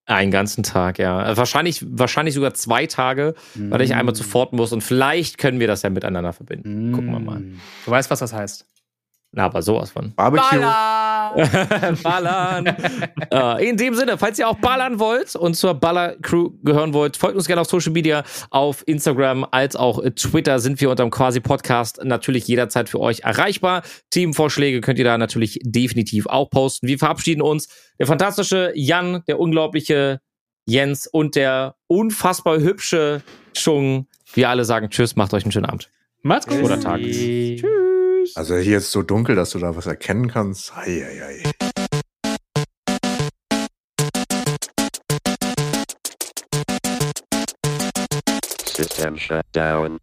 Einen ganzen Tag, ja. Äh, Wahrscheinlich, wahrscheinlich sogar zwei Tage, weil ich Mm. einmal zu Ford muss und vielleicht können wir das ja miteinander verbinden. Gucken wir mal. Mm. Du weißt, was das heißt. Na, aber sowas von. Barbecue. ballern. äh, in dem Sinne, falls ihr auch ballern wollt und zur Baller-Crew gehören wollt, folgt uns gerne auf Social Media, auf Instagram als auch Twitter sind wir unterm quasi Podcast natürlich jederzeit für euch erreichbar. Teamvorschläge könnt ihr da natürlich definitiv auch posten. Wir verabschieden uns. Der fantastische Jan, der unglaubliche Jens und der unfassbar hübsche Chung. Wir alle sagen Tschüss, macht euch einen schönen Abend. Macht's gut. Oder Tag. Tschüss. Also hier ist so dunkel, dass du da was erkennen kannst. Ei, ei, ei. System shut down.